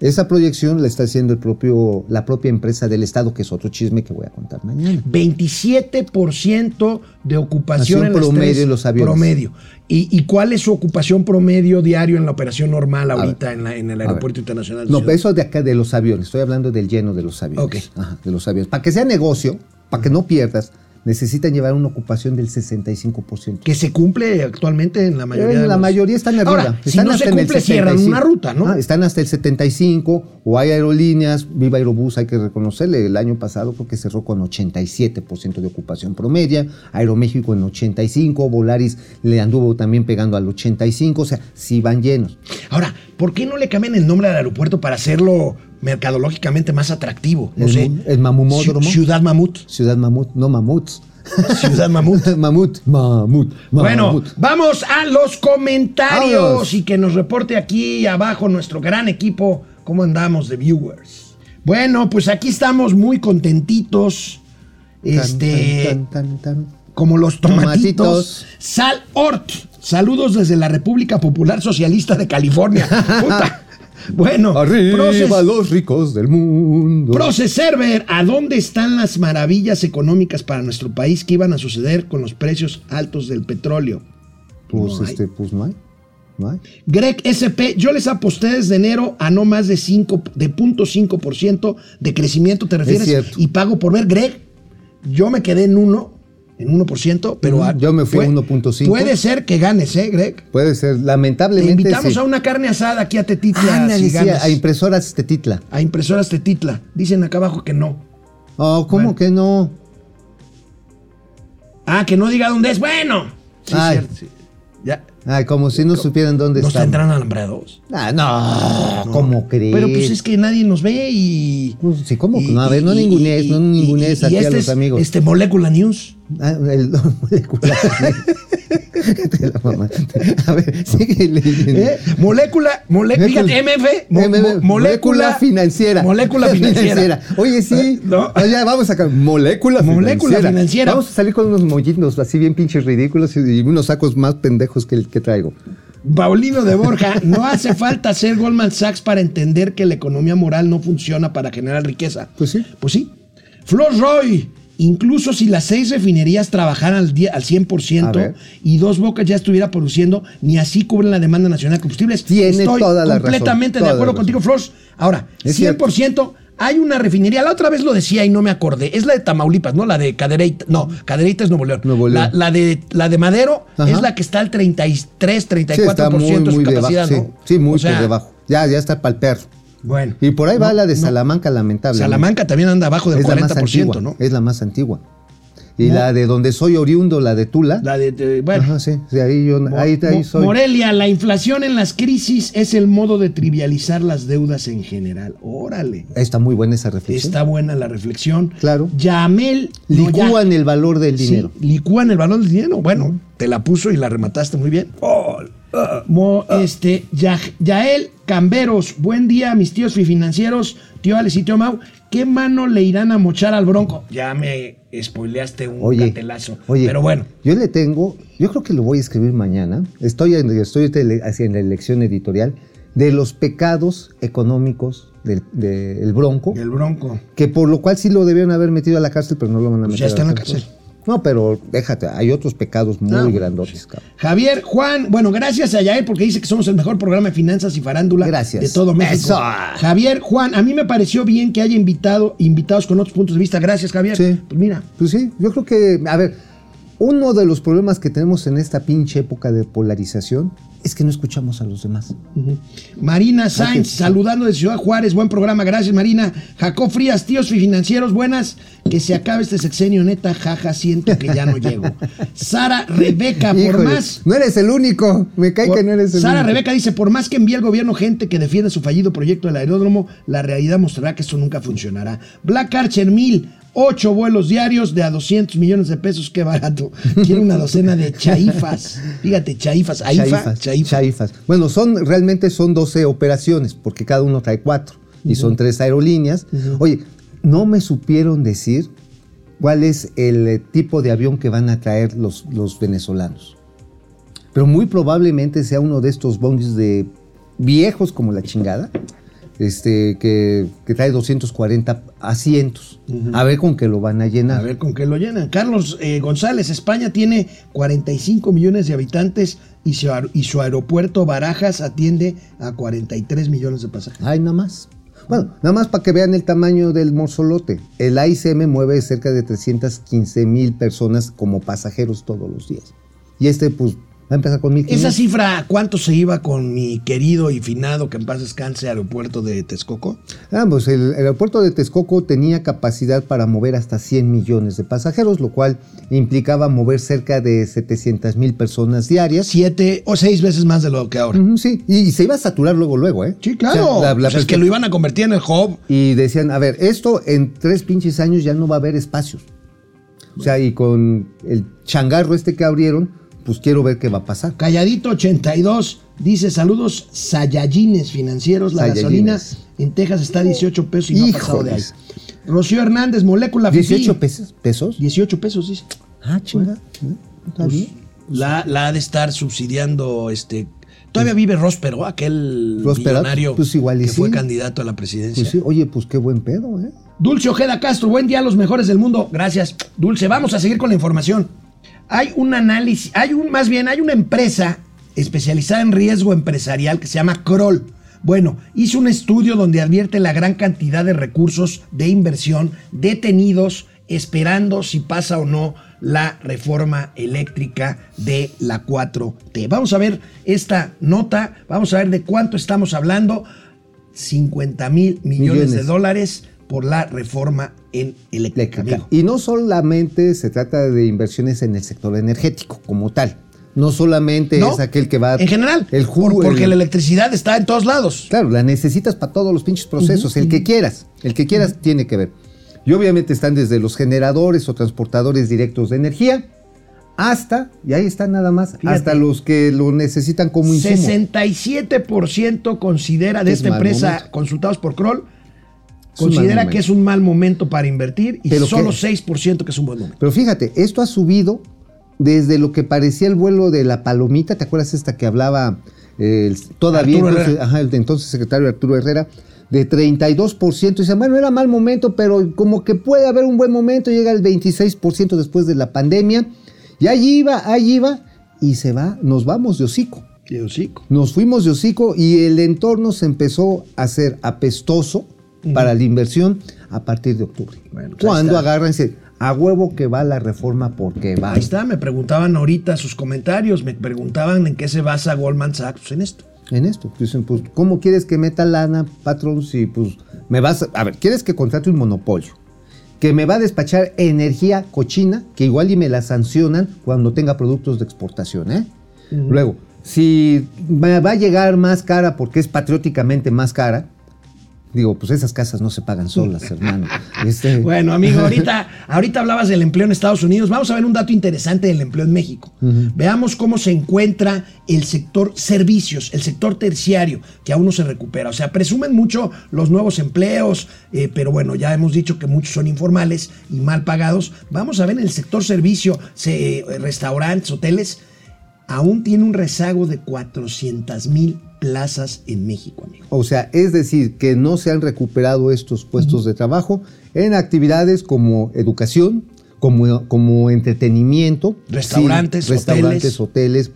Esa proyección la está haciendo el propio, la propia empresa del Estado, que es otro chisme que voy a contar mañana. 27% de ocupación en las promedio tres- en los aviones. Promedio. ¿Y, y cuál es su ocupación promedio diario en la operación normal ahorita en, la- en el aeropuerto internacional? de No, eso de acá de los aviones. Estoy hablando del lleno de los aviones. Ok. Ajá, de los aviones. Para que sea negocio, para que no pierdas, necesitan llevar una ocupación del 65%. Que se cumple actualmente en la mayoría En de la los- mayoría están arriba. Ahora, si Están no hasta se cumple, cierran 75. una ruta, ¿no? Ah, están hasta el 75, o hay aerolíneas, Viva Aerobús, hay que reconocerle, el año pasado porque cerró con 87% de ocupación promedia, Aeroméxico en 85, Volaris le anduvo también pegando al 85, o sea, sí van llenos. Ahora, ¿por qué no le cambian el nombre al aeropuerto para hacerlo mercadológicamente más atractivo? No El sé. el mamumódromo. Ciu- Ciudad Mamut. Ciudad Mamut, no mamuts. Ciudad Mamut. mamut, mamut, Bueno, mamut. vamos a los comentarios y que nos reporte aquí abajo nuestro gran equipo cómo andamos de viewers. Bueno, pues aquí estamos muy contentitos. Este, Tan, tan, tan, tan. como los tomatitos. Tomatitos. Sal Ort. Saludos desde la República Popular Socialista de California. Puta. Bueno, Arriba Proces- los ricos del mundo. Proce Server, ¿a dónde están las maravillas económicas para nuestro país que iban a suceder con los precios altos del petróleo? Pues No hay. este, pues no hay. No hay. Greg SP, yo les aposté desde enero a no más de 5, de 0.5% de crecimiento, ¿te refieres? cierto. Y pago por ver, Greg, yo me quedé en 1, en 1%, pero... Yo me fui a puede- 1.5. Puede ser que ganes, ¿eh, Greg? Puede ser, Te lamentablemente. invitamos sí. a una carne asada aquí a Tetitla si ganas. a impresoras Tetitla. A impresoras Tetitla. Dicen acá abajo que no. Oh, ¿cómo Bueno. que no? Ah, que no diga dónde es. Bueno. Sí, Ay. cierto, sí. Ay, como si no supieran dónde ¿Nos están. tendrán alambrados? Ah, no, ¿cómo crees? Pero pues es que nadie nos ve y... Pues, sí, ¿cómo y- no? A ver, no ningunees, no ningunees aquí a este los amigos. Este Molecula News. Ah, el molecular. Te la mamaste. A ver, sigue leyendo. ¿Eh? Molécula, mole, Molécula- fíjate, MF, mo- MF, mo- molécula financiera. Molécula financiera. Oye, sí. No. Ah, Ya vamos a molécula, Molécula financiera. financiera. Vamos a salir con unos mollitos así bien pinches ridículos y unos sacos más pendejos que el que traigo. Paulino de Borja, no hace falta ser Goldman Sachs para entender que la economía moral no funciona para generar riqueza. Pues sí. Pues sí. Flor Roy, incluso si las seis refinerías trabajaran al, die- al A 100% ver. y dos bocas ya estuviera produciendo, ni así cubren la demanda nacional de combustibles. Tiene Estoy toda la completamente razón, de acuerdo contigo, Flor. Ahora, Es 100%. Hay una refinería, la otra vez lo decía y no me acordé, es la de Tamaulipas, ¿no? La de Cadereyta, no, Cadereyta es Nuevo León. Nuevo León. La, la de, la de Madero Ajá. es la que está al 33, 34% Sí, está muy, de su muy capacidad, debajo. ¿no? Sí, sí, muy O sea, debajo. Ya, ya está para el perro. Bueno. Y por ahí va la de no. Salamanca, lamentable. Salamanca también anda abajo del es la más 40%, antigua, ¿no? Es la más antigua. Y Mo- la de donde soy oriundo, la de Tula. La de, de- bueno. Ajá, sí, sí, ahí yo, ahí, ahí soy. Morelia, la inflación en las crisis es el modo de trivializar las deudas en general. Órale. Está muy buena esa reflexión. Está buena la reflexión. Claro. Yamel. ya- Licúan el valor del Sí, dinero. licúan el valor del dinero. Bueno, te la puso y la remataste muy bien. Mo- este, Ya- Yael Camberos, buen día, mis tíos financieros, tío Alex y tío Mau. ¿Qué mano le irán a mochar al bronco? Ya me spoileaste un Oye, catelazo. oye, Pero bueno. Yo le tengo, yo creo que lo voy a escribir mañana. Estoy en, estoy en la elección editorial de los pecados económicos del, del Bronco, El bronco. que por lo cual sí lo debieron haber metido a la cárcel, pero no lo van a Pues meter. ya está a en la cárcel. No, pero déjate, hay otros pecados muy grandotes, cabrón. Javier, Juan, bueno, gracias a Yael porque dice que somos el mejor programa de finanzas y farándula Gracias. de todo México. Eso. Javier, Juan, a mí me pareció bien que haya invitado invitados con otros puntos de vista. Gracias, Javier. Sí. Pues mira, Pues sí, yo creo que, a ver, uno de los problemas que tenemos en esta pinche época de polarización es que no escuchamos a los demás. Marina Sainz, saludando de Ciudad Juárez, buen programa, gracias Marina. Jacob Frías, tíos financieros, buenas, que se acabe este sexenio, neta, jaja, siento que ya no llego. Sara Rebeca, por Híjole, más... No eres el único, me cae que no eres el Sara único. Rebeca dice, por más que envíe el gobierno gente que defienda su fallido proyecto del aeródromo, la realidad mostrará que eso nunca funcionará. Black Archer 1000, ocho vuelos diarios de a 200 millones de pesos, qué barato. Quiero una docena de chaifas. Fíjate, chaifas. Aifa, Chaifas, chaifa. chaifas. Bueno, son, realmente son 12 operaciones, porque cada uno trae cuatro. Y son tres aerolíneas. Oye, no me supieron decir cuál es el eh, tipo de avión que van a traer los, los venezolanos. Pero muy probablemente sea uno de estos bondis de viejos como la chingada, este, que, que trae 240 asientos. A ver con qué lo van a llenar. A ver con qué lo llenan. Carlos eh, González, España tiene 45 millones de habitantes y su, aer- y su aeropuerto Barajas atiende a 43 millones de pasajeros. Ay, nada más. Bueno, nada más para que vean el tamaño del morzolote. El AICM mueve cerca de 315 mil personas como pasajeros todos los días. Y este, pues, va a empezar con 1.500. ¿Esa cifra cuánto se iba con mi querido y finado que en paz descanse aeropuerto de Texcoco? Ah, pues el, el aeropuerto de Texcoco tenía capacidad para mover hasta 100 millones de pasajeros, lo cual implicaba mover cerca de 700 mil personas diarias. Siete o seis veces más de lo que ahora. Sí, y, y se iba a saturar luego, luego, ¿eh? Sí, claro. O sea, la- la Pues es que lo iban a convertir en el hub. Y decían, a ver, esto en tres pinches años ya no va a haber espacios. O sea, y con el changarro este que abrieron, pues quiero ver qué va a pasar. Calladito 82 dice saludos Sayayines financieros. La gasolina en Texas está a 18 pesos y no ha pasado de ahí. Rocío Hernández, molécula fifí. 18 pesos. ¿Pesos? 18 pesos, dice. Ah, chinga. Está bien. La, la ha de estar subsidiando este. Todavía vive Róspero, aquel millonario pues igual que fue candidato a la presidencia. Pues sí, oye, pues qué buen pedo, ¿eh? Dulce Ojeda Castro, buen día a los mejores del mundo. Gracias, Dulce. Vamos a seguir con la información. Hay un análisis, hay un, más bien, hay una empresa especializada en riesgo empresarial que se llama Kroll. Bueno, hizo un estudio donde advierte la gran cantidad de recursos de inversión detenidos esperando si pasa o no la reforma eléctrica de la 4T. Vamos a ver esta nota, vamos a ver de cuánto estamos hablando. 50 mil millones, de Millones. dólares por la reforma en eléctrica. eléctrica. Y no solamente se trata de inversiones en el sector energético como tal. No solamente No, es aquel que va. En general, El por- jugo. porque el- la electricidad está en todos lados. Claro, la necesitas para todos los pinches procesos. el que quieras. El que quieras tiene que ver. Y obviamente están desde los generadores o transportadores directos de energía hasta, y ahí están nada más, Fíjate. hasta los que lo necesitan como insumo. 67% considera de Es esta empresa, momento. consultados por Kroll, considera que es un mal momento para invertir y Pero solo que- 6% que es un buen momento. Pero fíjate, esto ha subido desde lo que parecía el vuelo de la palomita, ¿te acuerdas esta que hablaba eh, todavía entonces, ajá, el entonces secretario Arturo Herrera? De 32%. Dicen, bueno, era mal momento, pero como que puede haber un buen momento, llega el 26% después de la pandemia. Y allí iba, allí iba, y se va, nos vamos de hocico. De hocico. Nos fuimos de hocico y el entorno se empezó a hacer apestoso para la inversión a partir de octubre. Bueno, pues Cuando dicen, a huevo que va la reforma porque va. Ahí está, me preguntaban ahorita sus comentarios, me preguntaban en qué se basa Goldman Sachs Pues en esto. En esto. Dicen, pues, ¿cómo quieres que meta lana, patrón? Si, pues, me vas a... A ver, ¿quieres que contrate un monopolio? Que me va a despachar energía cochina, que igual y me la sancionan cuando tenga productos de exportación, ¿eh? Luego, si me va a llegar más cara porque es patrióticamente más cara, digo, pues esas casas no se pagan solas, hermano. Este, Bueno, amigo, ahorita, ahorita hablabas del empleo en Estados Unidos. Vamos a ver un dato interesante del empleo en México. Veamos cómo se encuentra el sector servicios, el sector terciario, que aún no se recupera. O sea, presumen mucho los nuevos empleos, eh, pero bueno, ya hemos dicho que muchos son informales y mal pagados. Vamos a ver en el sector servicio, se- eh, restaurantes, hoteles, aún tiene un rezago de 400 mil plazas en México, amigo. O sea, es decir, que no se han recuperado estos puestos de trabajo en actividades como educación, como, como entretenimiento. Restaurantes, sí, restaurantes, hoteles.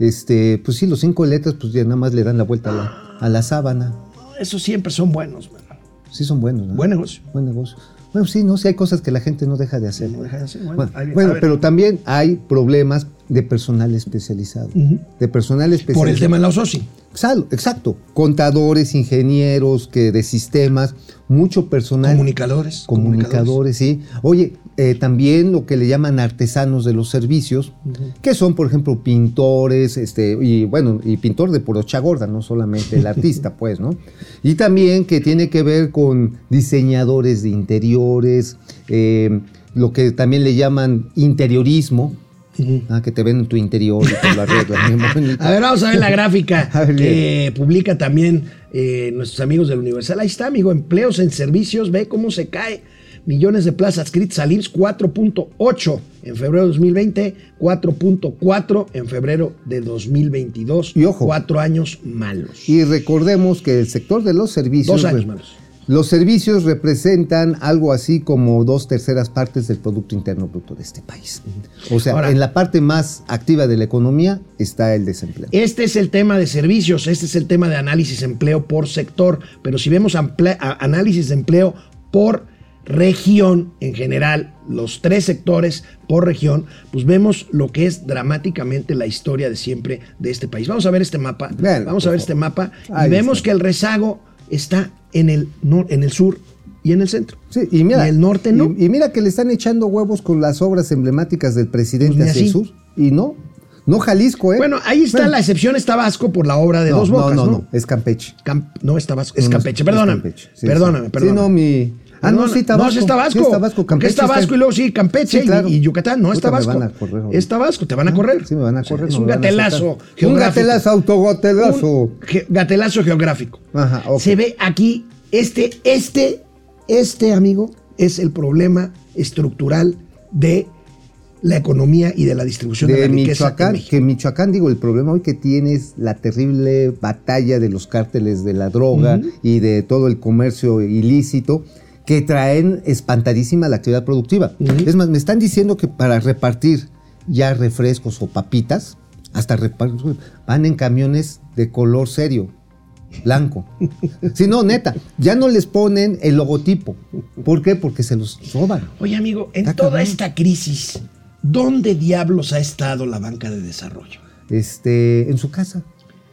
Este, pues sí, los cinco letras, pues ya nada más le dan la vuelta a la, a la sábana. Esos siempre son buenos, man. Sí son buenos, ¿no? Buen negocio. Buen negocio. Bueno, sí, no, sí hay cosas que la gente no deja de hacer. No deja de hacer, bueno, Bueno, bueno, pero también hay problemas de personal especializado. De personal especializado. Por el tema de la OSOSI. Exacto, exacto. Contadores, ingenieros, que de sistemas, mucho personal. Comunicadores. Comunicadores, sí. Oye, eh, también lo que le llaman artesanos de los servicios, que son, por ejemplo, pintores, este, y bueno, y pintor de porocha gorda, no solamente el artista, pues, ¿no? Y también que tiene que ver con diseñadores de interiores, eh, lo que también le llaman interiorismo, ah, que te ven en tu interior y te lo. A ver, vamos a ver la gráfica ver, que publica también eh, nuestros amigos del Universal. Ahí está, amigo, empleos en servicios, ve cómo se cae. Millones de plazas adscritas al IMSS, 4.8 en febrero de 2020, 4.4 en febrero de 2022. Y ojo. Cuatro años malos. Y recordemos que el sector de los servicios. Dos años re- malos. Los servicios representan algo así como dos terceras partes del Producto Interno Bruto de este país. O sea, Ahora- en la parte más activa de la economía está el desempleo. Este es el tema de servicios, este es el tema de análisis de empleo por sector, pero si vemos análisis de empleo por región en general, los tres sectores por región, pues vemos lo que es dramáticamente la historia de siempre de este país. Vamos a ver este mapa, vamos a ver favor. este mapa y Ahí vemos está. que el rezago está en el, nor- en el sur y en el centro. Sí, y mira, Y el norte no. Y, y mira que le están echando huevos con las obras emblemáticas del presidente Pues hacia el sur. Y no, no Jalisco, ¿eh? Bueno, ahí está Bueno, la excepción, está Vasco por la obra de no, dos bocas, no, ¿no? no, es Campeche. Camp- no, es No, no, Campeche, es perdóname. Campeche, sí, perdóname, sí. perdóname. Sí, no, mi, Ah, no, Perdón, sí, Tabasco. No, es Tabasco. Sí, es Tabasco, Campeche es Tabasco está- y luego sí, Campeche Sí, claro. y, y Yucatán. No, es Puta, me Tabasco. van a correr, güey. es Tabasco, te van a correr. Sí, me van a correr. es un gatelazo. Un gatelazo, autogatelazo. Un ge- gatelazo geográfico. Ajá. Se ve aquí, este, este, este, amigo, es el problema estructural de la economía y de la distribución de, de la riqueza en Michoacán, México. que Michoacán, digo, el problema hoy que tiene es la terrible batalla de los cárteles de la droga y de todo el comercio ilícito que traen espantadísima la actividad productiva. Es más, me están diciendo que para repartir ya refrescos o papitas, hasta van en camiones de color serio, blanco. Si no, neta, ya no les ponen el logotipo. ¿Por qué? Porque se los roban. Oye, amigo, en Está toda cabrón. esta crisis, ¿dónde diablos ha estado la banca de desarrollo? Este, en su casa,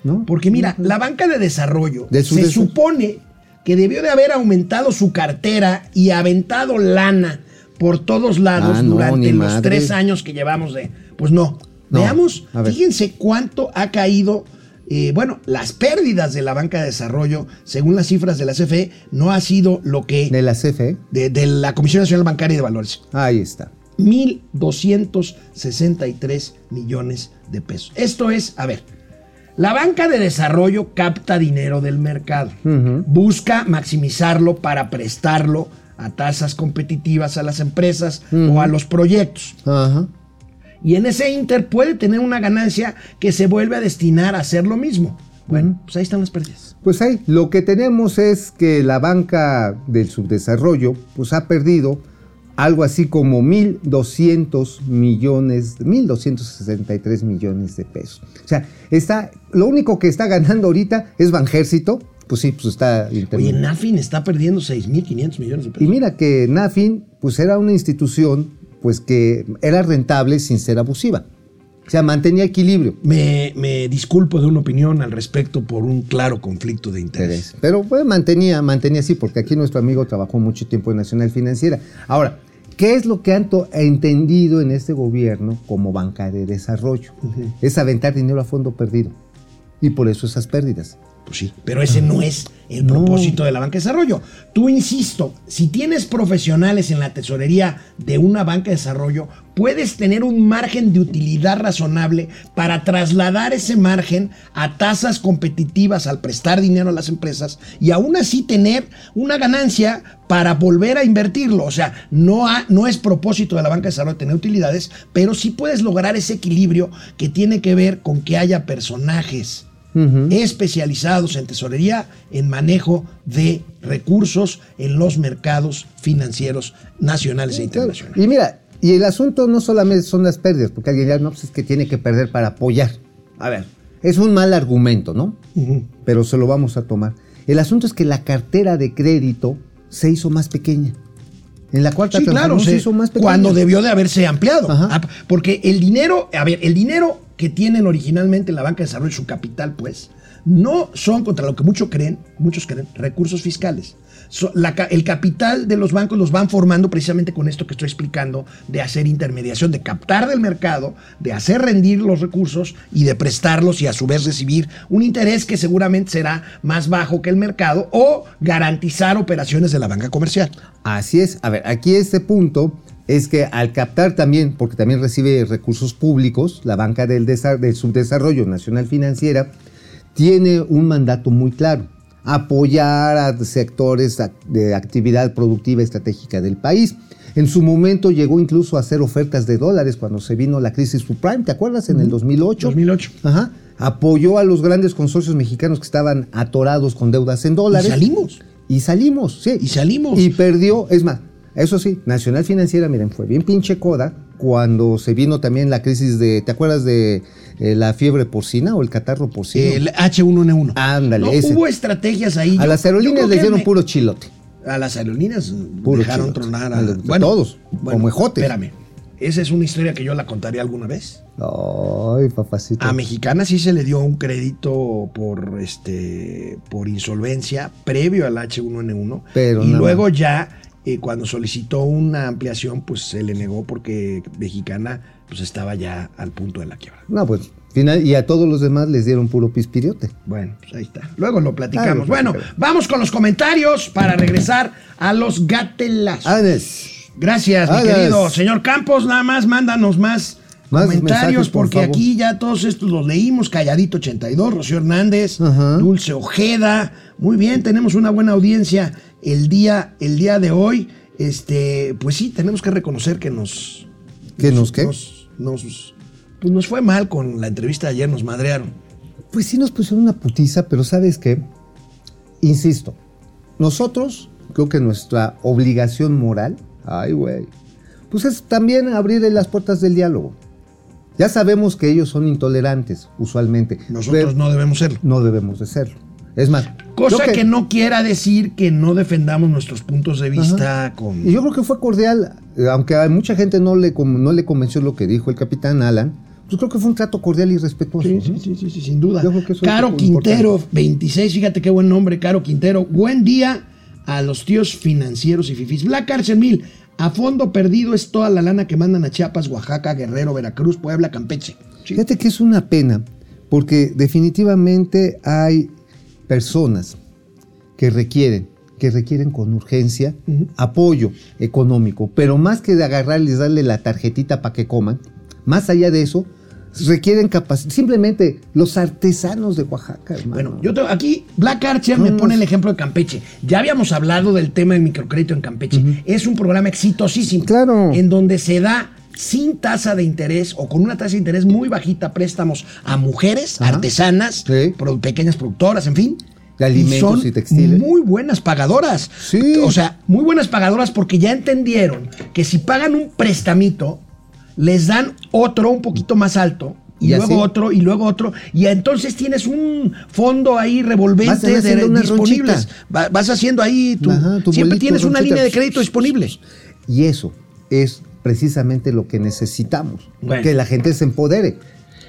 ¿no? Porque mira, la banca de desarrollo se supone que debió de haber aumentado su cartera y aventado lana por todos lados Ah, no, durante los madre. tres años que llevamos de... Pues no. No, Veamos, fíjense cuánto ha caído... eh, bueno, las pérdidas de la banca de desarrollo, según las cifras de la CFE, no ha sido lo que... De la CFE. de, de la Comisión Nacional Bancaria de Valores. Ahí está. 1.263 millones de pesos. Esto es, a ver, la banca de desarrollo capta dinero del mercado, busca maximizarlo para prestarlo a tasas competitivas a las empresas o a los proyectos. Y en ese inter puede tener una ganancia que se vuelve a destinar a hacer lo mismo. Bueno, pues ahí están las pérdidas. Pues ahí, lo que tenemos es que la banca del subdesarrollo pues ha perdido algo así como 1.200 millones, 1.263 millones de pesos. O sea, está, lo único que está ganando ahorita es Banjército, pues sí, pues está... Oye. Nafin está perdiendo 6.500 millones de pesos. Y mira que Nafin, pues era una institución, pues que era rentable sin ser abusiva. O sea, mantenía equilibrio. Me, me disculpo de una opinión al respecto por un claro conflicto de interés. Pero pues, mantenía, mantenía así, porque aquí nuestro amigo trabajó mucho tiempo en Nacional Financiera. Ahora, ¿qué es lo que han entendido en este gobierno como banca de desarrollo? Es aventar dinero a fondo perdido. Y por eso esas pérdidas. Pues sí, pero ese no es el No. propósito de la banca de desarrollo. Tú, insisto, si tienes profesionales en la tesorería de una banca de desarrollo, puedes tener un margen de utilidad razonable para trasladar ese margen a tasas competitivas al prestar dinero a las empresas y aún así tener una ganancia para volver a invertirlo. O sea, no, ha- no es propósito de la banca de desarrollo tener utilidades, pero sí puedes lograr ese equilibrio que tiene que ver con que haya personajes especializados en tesorería, en manejo de recursos en los mercados financieros nacionales e internacionales. Y mira, y el asunto no solamente son las pérdidas, porque alguien dirá, no, pues es que tiene que perder para apoyar. A ver, es un mal argumento, ¿no? Pero se lo vamos a tomar. El asunto es que la cartera de crédito se hizo más pequeña. En la cuarta Sí, claro, transformación se- se hizo más pequeña. cuando debió de haberse ampliado. Ajá. Ah, Porque el dinero, a ver, el dinero que tienen originalmente la banca de desarrollo, su capital, pues, no son contra lo que muchos creen, muchos creen, recursos fiscales. El capital de los bancos los van formando precisamente con esto que estoy explicando, de hacer intermediación, de captar del mercado, de hacer rendir los recursos y de prestarlos y a su vez recibir un interés que seguramente será más bajo que el mercado o garantizar operaciones de la banca comercial. Así es. A ver, aquí este punto es que al captar también, porque también recibe recursos públicos, la banca del, del subdesarrollo nacional financiera tiene un mandato muy claro. Apoyar a sectores de actividad productiva estratégica del país. En su momento llegó incluso a hacer ofertas de dólares cuando se vino la crisis subprime, ¿te acuerdas? En el 2008. 2008. Ajá. Apoyó a los grandes consorcios mexicanos que estaban atorados con deudas en dólares. Y salimos. Y salimos, sí. Y salimos. Y perdió, es más, eso sí, Nacional Financiera, miren, fue bien pinche coda cuando se vino también la crisis de, ¿te acuerdas de eh, la fiebre porcina o el catarro porcino? El H1N1. Ándale, No, ese. Hubo estrategias ahí. a Yo- las aerolíneas que dieron me- puro chilote. A las aerolíneas Puro dejaron chilote. tronar A los- todos, como ejotes. Espérame. Esa es una historia que yo la contaré alguna vez. Ay, papacito. A Mexicana sí se le dio un crédito por este por insolvencia previo al H1N1 Pero y luego ya eh, cuando solicitó una ampliación pues se le negó porque Mexicana pues estaba ya al punto de la quiebra. No, pues Final, y a todos los demás les dieron puro pispiriote. Bueno, pues ahí está. Luego lo platicamos. bueno, vamos con los comentarios para regresar a los gatelazos. Anes. Gracias, mi querido señor Campos. Nada más mándanos más, Más comentarios por porque favor. aquí ya todos estos los leímos. Calladito 82, Rocío Hernández, Ajá. Dulce Ojeda. Muy bien, tenemos una buena audiencia el día, el día de hoy. Este, pues sí, tenemos que reconocer que nos. ¿Que nos qué? Nos, nos- pues nos fue mal con la entrevista de ayer, nos madrearon. Pues sí nos pusieron una putiza, pero ¿sabes qué? Insisto, nosotros, creo que nuestra obligación moral, ay güey, pues es también abrir las puertas del diálogo. Ya sabemos que ellos son intolerantes, usualmente. Nosotros pero no debemos serlo. no debemos de serlo. Es más, Cosa que, no quiera decir que no defendamos nuestros puntos de vista con. Y yo creo que fue cordial, eh, aunque a mucha gente no le, no le convenció lo que dijo el capitán Alan, pues creo que fue un trato cordial y respetuoso. Sí, sí, ¿no? sí, sí, sí, sin duda. Yo creo que eso es Caro Quintero, 26, fíjate qué buen nombre, Caro Quintero. Buen día a los tíos financieros y fifís. Black Cárcel Mil, a fondo perdido es toda la lana que mandan a Chiapas, Oaxaca, Guerrero, Veracruz, Puebla, Campeche. Sí. Fíjate que es una pena, porque definitivamente hay personas que requieren, que requieren con urgencia apoyo económico, pero más que de agarrarles, darle la tarjetita para que coman, más allá de eso, requieren capacidad. Simplemente los artesanos de Oaxaca, hermano. Bueno, yo tengo aquí, Black Archer me pone el ejemplo de Campeche. Ya habíamos hablado del tema del microcrédito en Campeche. Es un programa exitosísimo. Claro. En donde se da sin tasa de interés o con una tasa de interés muy bajita préstamos a mujeres, Ajá. artesanas, Sí. pequeñas productoras, en fin. De alimentos son y textiles. Muy buenas pagadoras. Sí. O sea, muy buenas pagadoras porque ya entendieron que si pagan un prestamito, les dan otro un poquito más alto. Y, Y luego así. otro, y luego otro. Y entonces tienes un fondo ahí Vas revolvente de disponibles. ronchita. Va- vas haciendo ahí tu. Ajá, tu siempre bolito, tienes una ronchita. línea de crédito disponible. Y eso es precisamente lo que necesitamos, Bueno. que la gente se empodere.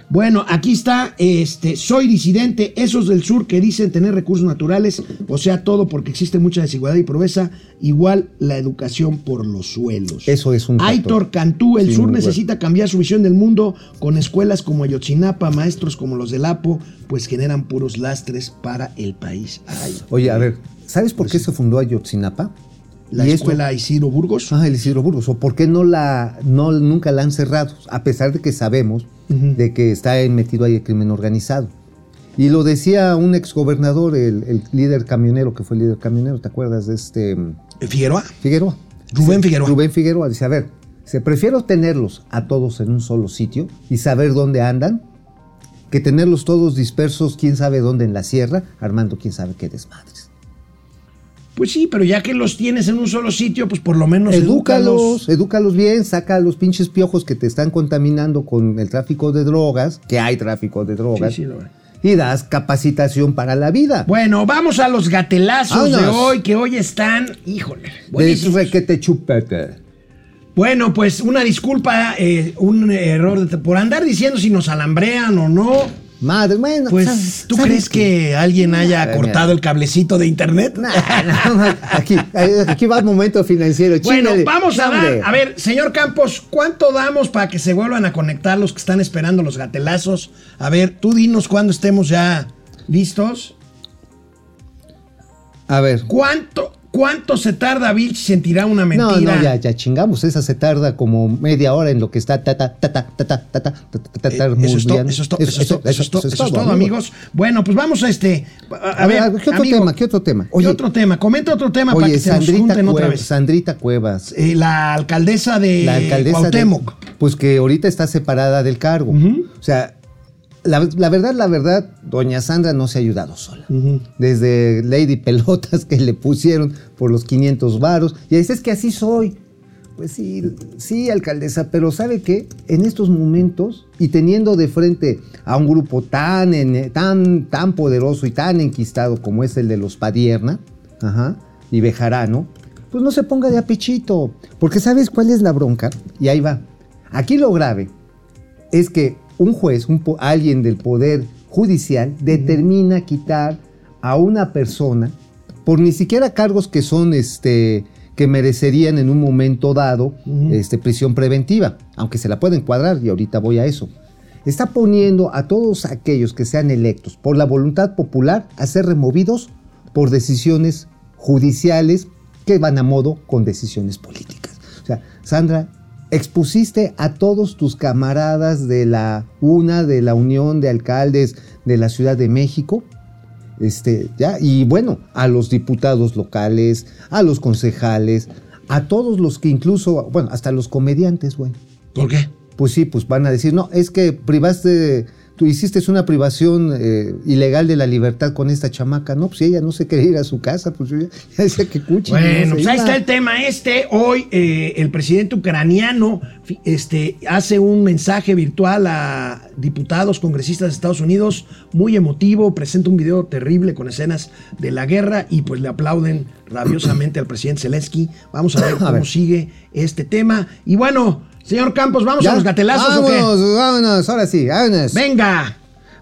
Bueno, aquí está, este, soy disidente, esos del sur que dicen tener recursos naturales, o sea, todo porque existe mucha desigualdad y pobreza, igual la educación por los suelos. Eso es un. Aitor Cantú, el Sí, sur bueno. necesita cambiar su visión del mundo con escuelas como Ayotzinapa, maestros como los del APO, pues generan puros lastres para el país. Ay, Oye, a ver, ¿sabes por qué se fundó Ayotzinapa? La Y esto- escuela Isidro Burgos. Ah, el Isidro Burgos. ¿O por qué no la, no, nunca la han cerrado? A pesar de que sabemos de que está metido ahí el crimen organizado. Y lo decía un exgobernador, el, el líder camionero, que fue el líder camionero, ¿te acuerdas de este mm, Figueroa. Figueroa? Rubén Figueroa. Rubén Figueroa dice, a ver, se prefiero tenerlos a todos en un solo sitio y saber dónde andan, que tenerlos todos dispersos, quién sabe dónde en la sierra, armando quién sabe qué desmadres. Pues sí, pero ya que los tienes en un solo sitio, pues por lo menos edúcalos. Edúcalos, edúcalos bien, saca a los pinches piojos que te están contaminando con el tráfico de drogas, que hay tráfico de drogas, Sí, sí, lo hay. y das capacitación para la vida. Bueno, vamos a los gatelazos de hoy, que hoy están, híjole, requete chupete. Bueno, pues una disculpa, eh, un error de- por andar diciendo si nos alambrean o no. Madre, bueno, Pues, ¿sabes- ¿tú sabes crees que alguien haya Madre cortado mía. el cablecito de internet? Nah, aquí, aquí va el momento financiero. Bueno, vamos a dar, a ver, señor Campos, ¿cuánto damos para que se vuelvan a conectar los que están esperando los gatelazos? A ver, tú dinos cuando estemos ya listos. A ver. ¿Cuánto, cuánto se tarda Vilch en tirar una No, mentira? no, ya, ya chingamos. Esa se tarda como media hora en lo que está ta ta ta ta ta ta ta ta ta ta Eh, ta eso, es to- murmullando. eso es to- eso es todo, amigo. amigos. Bueno, pues vamos a este. A, ver, ¿qué otro tema? ¿Qué otro tema? ¿qué otro tema? Comenta otro tema para Oye, que se nos junten otra vez. Sandrita Cuevas, Eh, la alcaldesa de la alcaldesa de- Cuauhtémoc. pues que ahorita está separada del cargo. O sea, la, la verdad, la verdad, doña Sandra no se ha ayudado sola. Desde Lady Pelotas que le pusieron por los 500 varos. Y dice, es que así soy. Pues sí, sí, alcaldesa, pero ¿sabe qué? En estos momentos, y teniendo de frente a un grupo tan, en- tan, tan poderoso y tan enquistado como es el de los Padierna, ajá, y Bejarano, pues no se ponga de apechito. Porque ¿sabes cuál es la bronca? Y ahí va. Aquí lo grave es que un juez, un alguien del poder judicial, determina quitar a una persona por ni siquiera cargos que son este que merecerían en un momento dado este, prisión preventiva, aunque se la pueden cuadrar y ahorita voy a eso. está poniendo a todos aquellos que sean electos por la voluntad popular a ser removidos por decisiones judiciales que van a modo con decisiones políticas. O sea, Sandra, expusiste a todos tus camaradas de la UNA, de la Unión de Alcaldes de la Ciudad de México, este, ya, y bueno, a los diputados locales, a los concejales, a todos los que incluso, bueno, hasta los comediantes, güey. ¿Por qué? Pues sí, pues van a decir, no, es que privaste, tú hiciste una privación eh, ilegal de la libertad con esta chamaca. No, pues ella no se quería ir a su casa, pues yo ya, ya decía que cuchi. no Bueno, pues ahí está el tema este. Hoy eh, el presidente ucraniano este, hace un mensaje virtual a diputados, congresistas de Estados Unidos, muy emotivo, presenta un video terrible con escenas de la guerra y pues le aplauden rabiosamente al presidente Zelensky. Vamos a ver cómo ver. sigue este tema. Y bueno, señor Campos, ¿vamos ¿Ya? a los gatelazos o qué? Vámonos, vámonos, ahora sí, vámonos. Venga.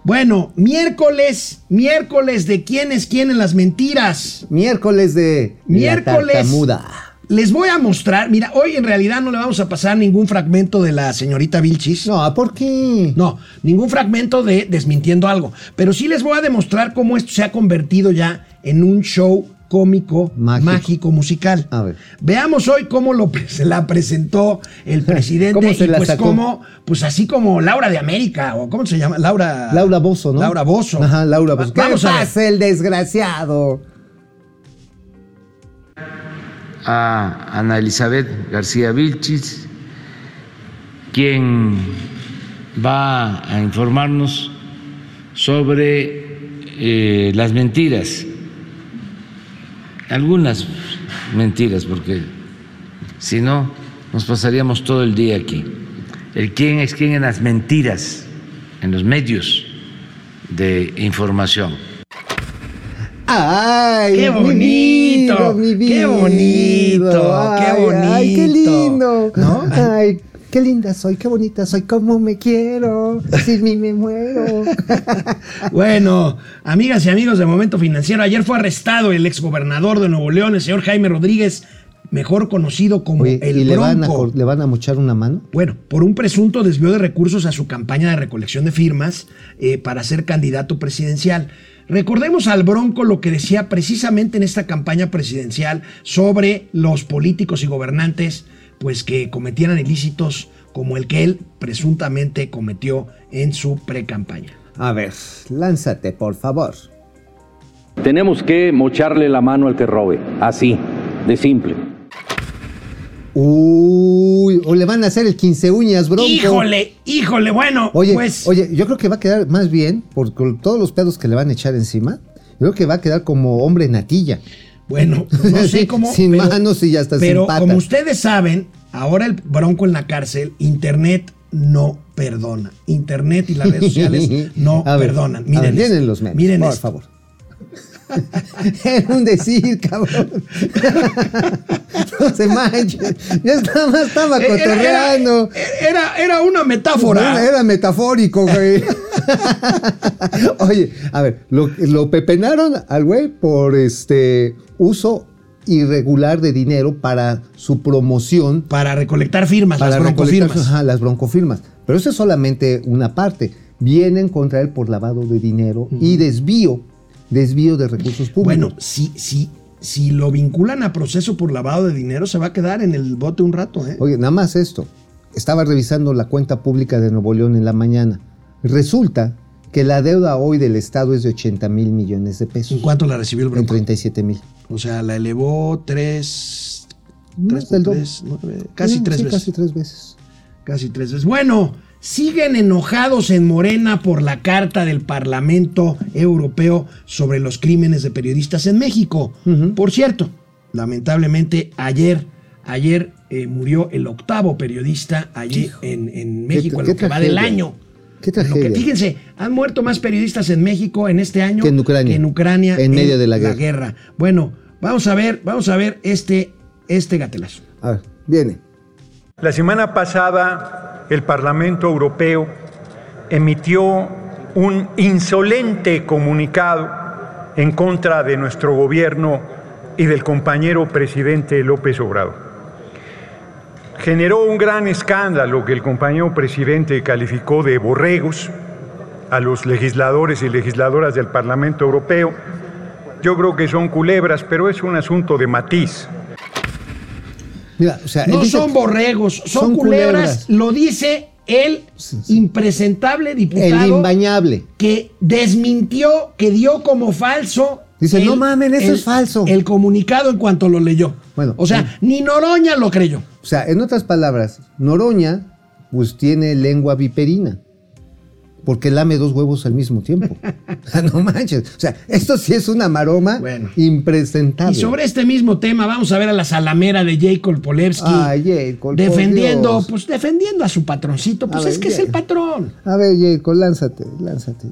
Bueno, miércoles, miércoles de quién es quién en las mentiras. Miércoles de Miércoles. Tartamuda. Les voy a mostrar, mira, hoy en realidad no le vamos a pasar ningún fragmento de la señorita Vilchis. No, ¿por qué? No, ningún fragmento de desmintiendo algo. Pero sí les voy a demostrar cómo esto se ha convertido ya en un show cómico, mágico, Mágico. musical. A ver. Veamos hoy cómo lo, se la presentó el presidente ¿Cómo se y la pues sacó? cómo, pues así como Laura de América, o ¿cómo se llama? Laura... Laura Bozo, ¿no? Laura Bozo. Ajá, Laura Bozo. Va- Vamos ¿Qué a ver. pasa, el desgraciado? a Ana Elizabeth García Vilchis, quien va a informarnos sobre eh, las mentiras, algunas mentiras, porque si no nos pasaríamos todo el día aquí. El quién es quién en las mentiras, en los medios de información. ¡Ay! ¡Qué mi bonito! vida, mi ¡Qué bonito! ¡Qué Ay, ¡Ay, qué bonito! lindo! ¿No? ¡Ay, qué linda soy! ¡Qué bonita soy! ¡Cómo me quiero! ¡Sin mí me muero! Bueno, amigas y amigos de Momento Financiero, ayer fue arrestado el exgobernador de Nuevo León, el señor Jaime Rodríguez, mejor conocido como Oye, el ¿y le van, a, Bronco. le van a mochar una mano? Bueno, por un presunto desvío de recursos a su campaña de recolección de firmas eh, para ser candidato presidencial. Recordemos al Bronco lo que decía precisamente en esta campaña presidencial sobre los políticos y gobernantes, pues que cometieran ilícitos como el que él presuntamente cometió en su precampaña. A ver, lánzate, por favor. Tenemos que mocharle la mano al que robe, así, de simple. Uy, o le van a hacer el 15 uñas, bronco. Híjole, híjole, bueno, Oye, pues oye, yo creo que va a quedar más bien, por con todos los pedos que le van a echar encima, yo creo que va a quedar como hombre natilla. Bueno, no sé cómo. Sin manos y hasta sin Pero patas. como ustedes saben, ahora el bronco en la cárcel, Internet no perdona. Internet y las redes sociales no ver, perdonan. Miren, ver, los memes, miren por esto. favor. Era un decir, cabrón. no se manches. Ya nada más estaba Eh, Era, era, cotorreando. era- era una metáfora. Era, era metafórico, güey. Oye, a ver, lo, lo pepenaron al güey por este uso irregular de dinero para su promoción Para recolectar firmas, para las broncofirmas. ajá, las broncofirmas. Pero eso es solamente una parte. Vienen contra él por lavado de dinero y desvío, desvío de recursos públicos. Bueno, si, si, si lo vinculan a proceso por lavado de dinero, se va a quedar en el bote un rato, ¿eh? Oye, nada más esto. Estaba revisando la cuenta pública de Nuevo León en la mañana. Resulta que la deuda hoy del Estado es de 80 mil millones de pesos. ¿En cuánto la recibió el En bronco? 37 mil. O sea, la elevó tres... Nueve, casi tres sí, veces. Casi tres veces. Casi tres veces. Bueno, siguen enojados en Morena por la carta del Parlamento Europeo sobre los crímenes de periodistas en México. Por cierto, lamentablemente ayer, ayer eh, murió el octavo periodista allí en, en México, en lo que va del año. Qué que- tragedia. fíjense, han muerto más periodistas en México en este año Que en Ucrania. en, Ucrania, En medio de la guerra. Bueno, vamos a ver, vamos a ver este, este gatelazo. A ver, viene. La semana pasada el Parlamento Europeo emitió un insolente comunicado en contra de nuestro gobierno y del compañero presidente López Obrador. Generó un gran escándalo que el compañero presidente calificó de borregos a los legisladores y legisladoras del Parlamento Europeo. Yo creo que son culebras, pero es un asunto de matiz. Mira, o sea, No dice- son borregos, son, son culebras. culebras. Lo dice el impresentable el diputado imbañable. que desmintió, que dio como falso. Dice, "No mamen, eso el- es falso". El comunicado en cuanto lo leyó. Bueno, o sea, sí. ni Noroña lo creyó. O sea, en otras palabras, Noroña, pues tiene lengua viperina. Porque lame dos huevos al mismo tiempo. O sea, no manches. O sea, esto sí es una maroma Bueno. impresentable. Y sobre este mismo tema, vamos a ver a la salamera de Jacob Polevsky Ay, Jacob, por defendiendo, Dios. pues defendiendo a su patroncito. Pues A es ver, que es el patrón. A ver, Jacob, lánzate, lánzate.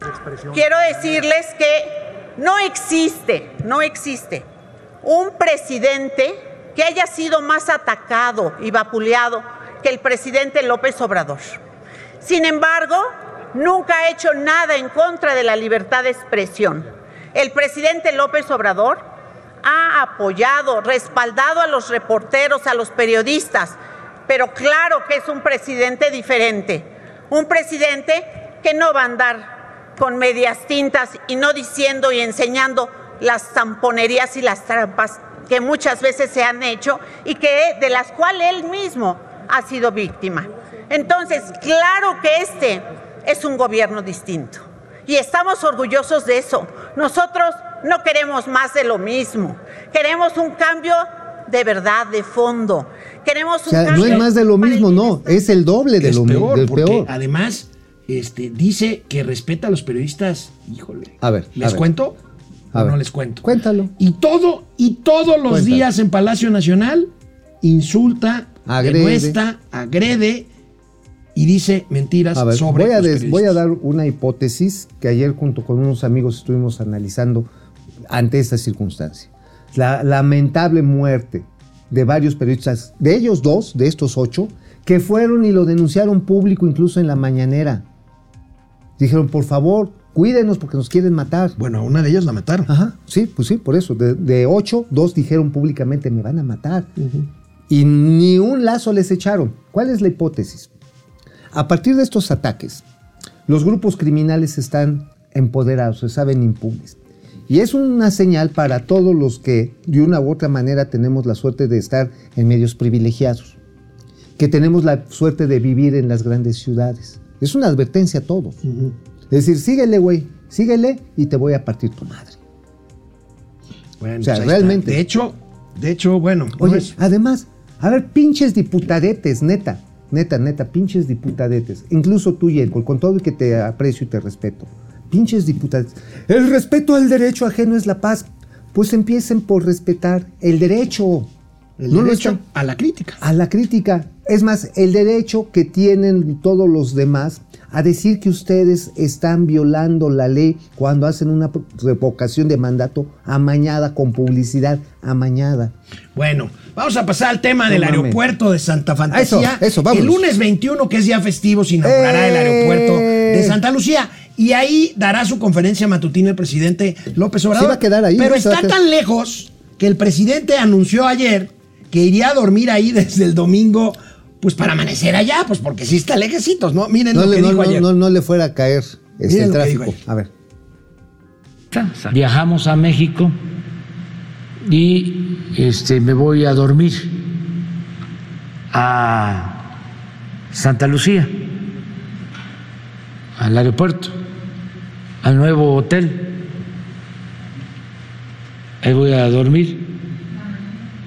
Jacob. Quiero decirles que no existe, no existe un presidente que haya sido más atacado y vapuleado que el presidente López Obrador. Sin embargo, nunca ha hecho nada en contra de la libertad de expresión. El presidente López Obrador ha apoyado, respaldado a los reporteros, a los periodistas, pero claro que es un presidente diferente, un presidente que no va a andar con medias tintas y no diciendo y enseñando las zamponerías y las trampas que muchas veces se han hecho y que de las cuales él mismo ha sido víctima. Entonces, claro que este es un gobierno distinto y estamos orgullosos de eso. Nosotros no queremos más de lo mismo, queremos un cambio de verdad, de fondo. Queremos O un sea, no cambio es más de lo mismo, no. Es el doble de es lo del porque peor. además este, dice que respeta a los periodistas. Híjole. A ver, ¿Les a ver. cuento? A ¿O no ver. les cuento? Cuéntalo. Y todo, y todos los Cuéntalo. días en Palacio Nacional insulta, Agrede. agrede y dice mentiras A ver, sobre voy a, los voy a dar una hipótesis que ayer junto con unos amigos estuvimos analizando ante esta circunstancia. La lamentable muerte de varios periodistas, de ellos dos, de estos ocho, que fueron y lo denunciaron público incluso en la mañanera. Dijeron, por favor, cuídenos porque nos quieren matar. Bueno, a una de ellas la mataron. Ajá, sí, pues sí, por eso. De, de ocho, dos dijeron públicamente, me van a matar. Y ni un lazo les echaron. ¿Cuál es la hipótesis? A partir de estos ataques, los grupos criminales están empoderados, se saben impunes. Y es una señal para todos los que de una u otra manera tenemos la suerte de estar en medios privilegiados, que tenemos la suerte de vivir en las grandes ciudades. Es una advertencia a todos. Es decir, síguele, güey, síguele y te voy a partir tu madre. Bueno, O sea, pues está. realmente. De hecho, de hecho, bueno, no Oye, es- además, a ver, pinches diputadetes, neta, neta, neta, pinches diputadetes. Incluso tú, Yenko, con todo y que te aprecio y te respeto. Pinches diputadetes. El respeto al derecho ajeno es la paz. Pues empiecen por respetar el derecho. el No derecho a la crítica. a la crítica. Es más, el derecho que tienen todos los demás a decir que ustedes están violando la ley cuando hacen una revocación de mandato amañada con publicidad amañada. Bueno, vamos a pasar al tema del aeropuerto de Santa Fantasía. Eso, eso, vámonos. El lunes 21, que es día festivo, se inaugurará el ¡Eh! aeropuerto de Santa Lucía. Y ahí dará su conferencia matutina el presidente López Obrador. Se va a quedar ahí, Pero está tan lejos que el presidente anunció ayer que iría a dormir ahí desde el domingo, pues para amanecer allá, pues porque sí está lejecitos, ¿no? Miren No lo le, que no, dijo no- ayer. no- no le fuera a caer este, Miren el tráfico. A ver. Viajamos a México y este, me voy a dormir a Santa Lucía, al aeropuerto, al nuevo hotel. Ahí voy a dormir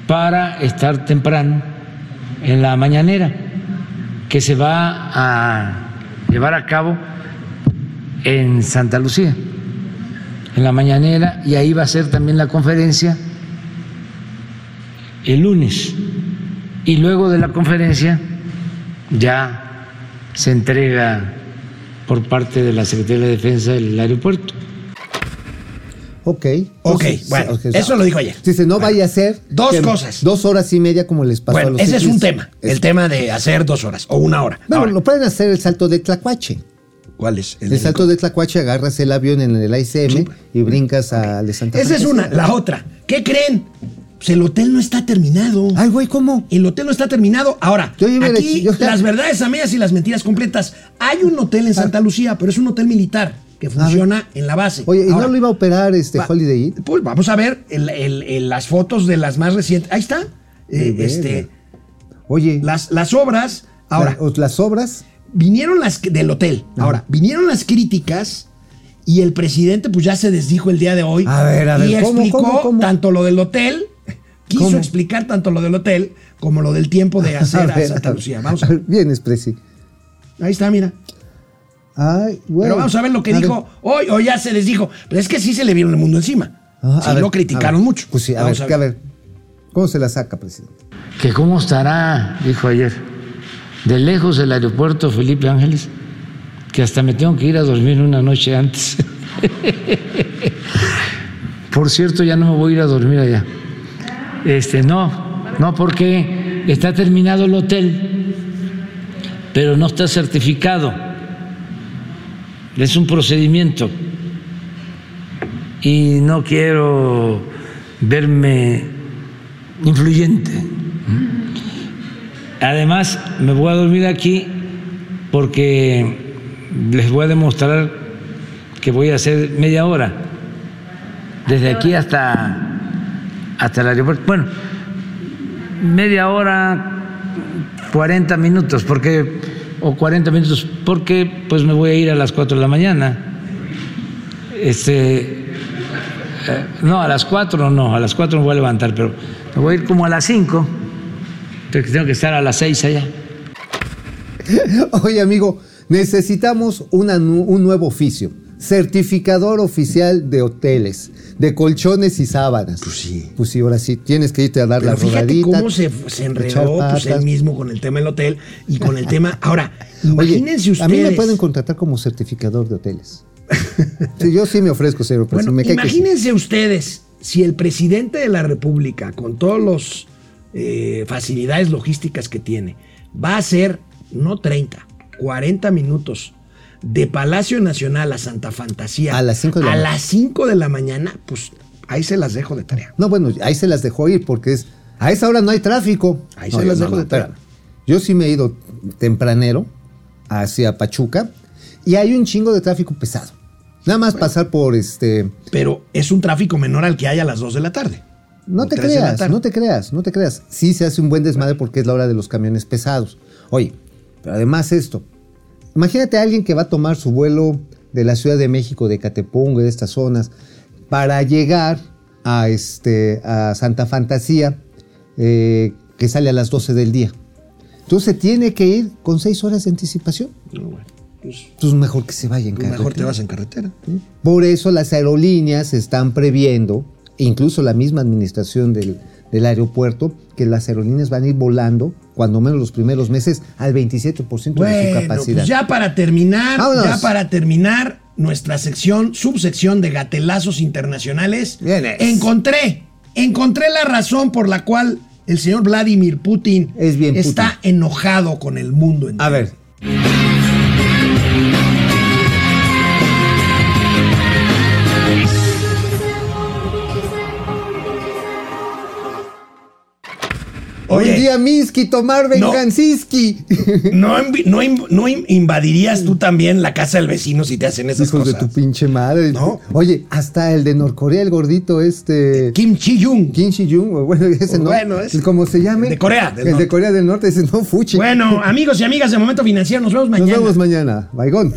para estar temprano en la mañanera que se va a llevar a cabo en Santa Lucía en la mañanera y ahí va a ser también la conferencia el lunes. Y luego de la conferencia ya se entrega por parte de la Secretaría de Defensa el aeropuerto. Ok. Ok, Entonces, bueno, eso lo dijo ayer. Dice, no vaya a ser. Dos cosas. Dos horas y media como les pasó a Bueno, los ese es un tema. El tema de hacer dos horas o una hora. Bueno, Ahora, lo pueden hacer el salto de Tlacuache. ¿Cuál es? El, salto de Tlacuache, agarras el avión en el ICM y brincas al de Santa Esa es una. La otra, ¿qué creen? Pues el hotel no está terminado. Ay, güey, ¿cómo? El hotel no está terminado. Ahora, Yo a aquí yo- las verdades a medias y las mentiras completas. Hay un hotel en Santa Lucía, pero es un hotel militar que funciona en la base. Oye, ¿y Ahora, no lo iba a operar este va- Holiday Inn? Pues vamos a ver el- el- el- las fotos de las más recientes. Ahí está. Eh, este. Oye, las, las obras. Ahora, la- las obras. vinieron las del hotel. Ahora, vinieron las críticas y el presidente pues ya se desdijo el día de hoy. A ver, a ver, y ¿cómo, explicó cómo, cómo? tanto lo del hotel, quiso ¿Cómo? explicar tanto lo del hotel como lo del tiempo de hacer a, ver, Santa. Lucía. Vamos a ver. Vienes, Presi. Ahí está, mira. Ay, güey. Pero vamos a ver lo que A dijo hoy o ya se desdijo. Pero es que sí se le vieron el mundo encima. Sí a ver, lo a criticaron ver. mucho. Pues sí, a Vamos ver, que a ver. ¿Cómo se la saca, presidente? que cómo estará, dijo ayer, de lejos el aeropuerto Felipe Ángeles, que hasta me tengo que ir a dormir una noche antes. Por cierto, ya no me voy a ir a dormir allá. Este, no, no porque está terminado el hotel, pero no está certificado. Es un procedimiento. Y no quiero verme influyente. Además, me voy a dormir aquí porque les voy a demostrar que voy a hacer media hora, desde aquí hasta, hasta el aeropuerto. Bueno, media hora, 40 minutos, porque, o 40 minutos, porque pues me voy a ir a las 4 de la mañana. Este, eh, no, a las 4 no, a las 4 me voy a levantar, pero me voy a ir como a las 5, porque tengo que estar a las 6 allá. Oye, amigo, necesitamos una un nuevo oficio. Certificador oficial de hoteles, de colchones y sábanas. Pues sí. Pues sí, ahora sí. Tienes que irte a dar Pero la fíjate rodadita. cómo se, enredó pues, él mismo con el tema del hotel y con el tema. Ahora, Oye, imagínense ustedes. a mí me pueden contratar como certificador de hoteles. Sí, yo sí me ofrezco, señor Bueno. Me sí. imagínense ustedes si el presidente de la República, con todas las facilidades logísticas que tiene, va a hacer no 30, 40 minutos de Palacio Nacional a Santa Fantasía A las cinco de la a mañana. las 5 de la mañana, pues ahí se las dejo de tarea. No, bueno, ahí se las dejó ir porque es. A esa hora no hay tráfico. Ahí No, se las no, dejo no, de tarea. espérame. Yo sí me he ido tempranero hacia Pachuca y hay un chingo de tráfico pesado. Nada más pasar por este. Pero es un tráfico menor al que hay a las 2 de la tarde. No te creas, no te creas, no te creas. Sí se hace un buen desmadre porque es la hora de los camiones pesados. Oye, pero además esto. Imagínate a alguien que va a tomar su vuelo de la Ciudad de México, de Catepongo, de estas zonas, para llegar a, este, a Santa Fantasía, eh, que sale a las 12 del día. Entonces tiene que ir con seis horas de anticipación. No, bueno, pues, Entonces mejor que se vaya en mejor te carretera. vas en carretera. Por eso las aerolíneas están previendo, incluso la misma administración del, del aeropuerto, que las aerolíneas van a ir volando, cuando menos los primeros meses, al 27% de su Bueno, capacidad. pues ya para terminar, Vámonos. ya para terminar nuestra sección, subsección de gatelazos internacionales, Vienes. encontré, encontré la razón por la cual el señor Vladimir Putin Es bien está enojado con el mundo entero. A ver, Oye, un día Miski, tomar No. venganciski. ¿no, no in- no in- invadirías tú también la casa del vecino si te hacen esas Hijos de tu pinche madre. No. Oye, hasta el de Norcorea, el gordito este... Kim Chi-jung. Kim Shi-jung, o bueno, ese no. Bueno, es- ¿Cómo se llame? de Corea del el Norte. de Corea del Norte, ese no, fuchi. Bueno, amigos y amigas de Momento Financiero, nos vemos Nos mañana. vemos mañana. Baigón.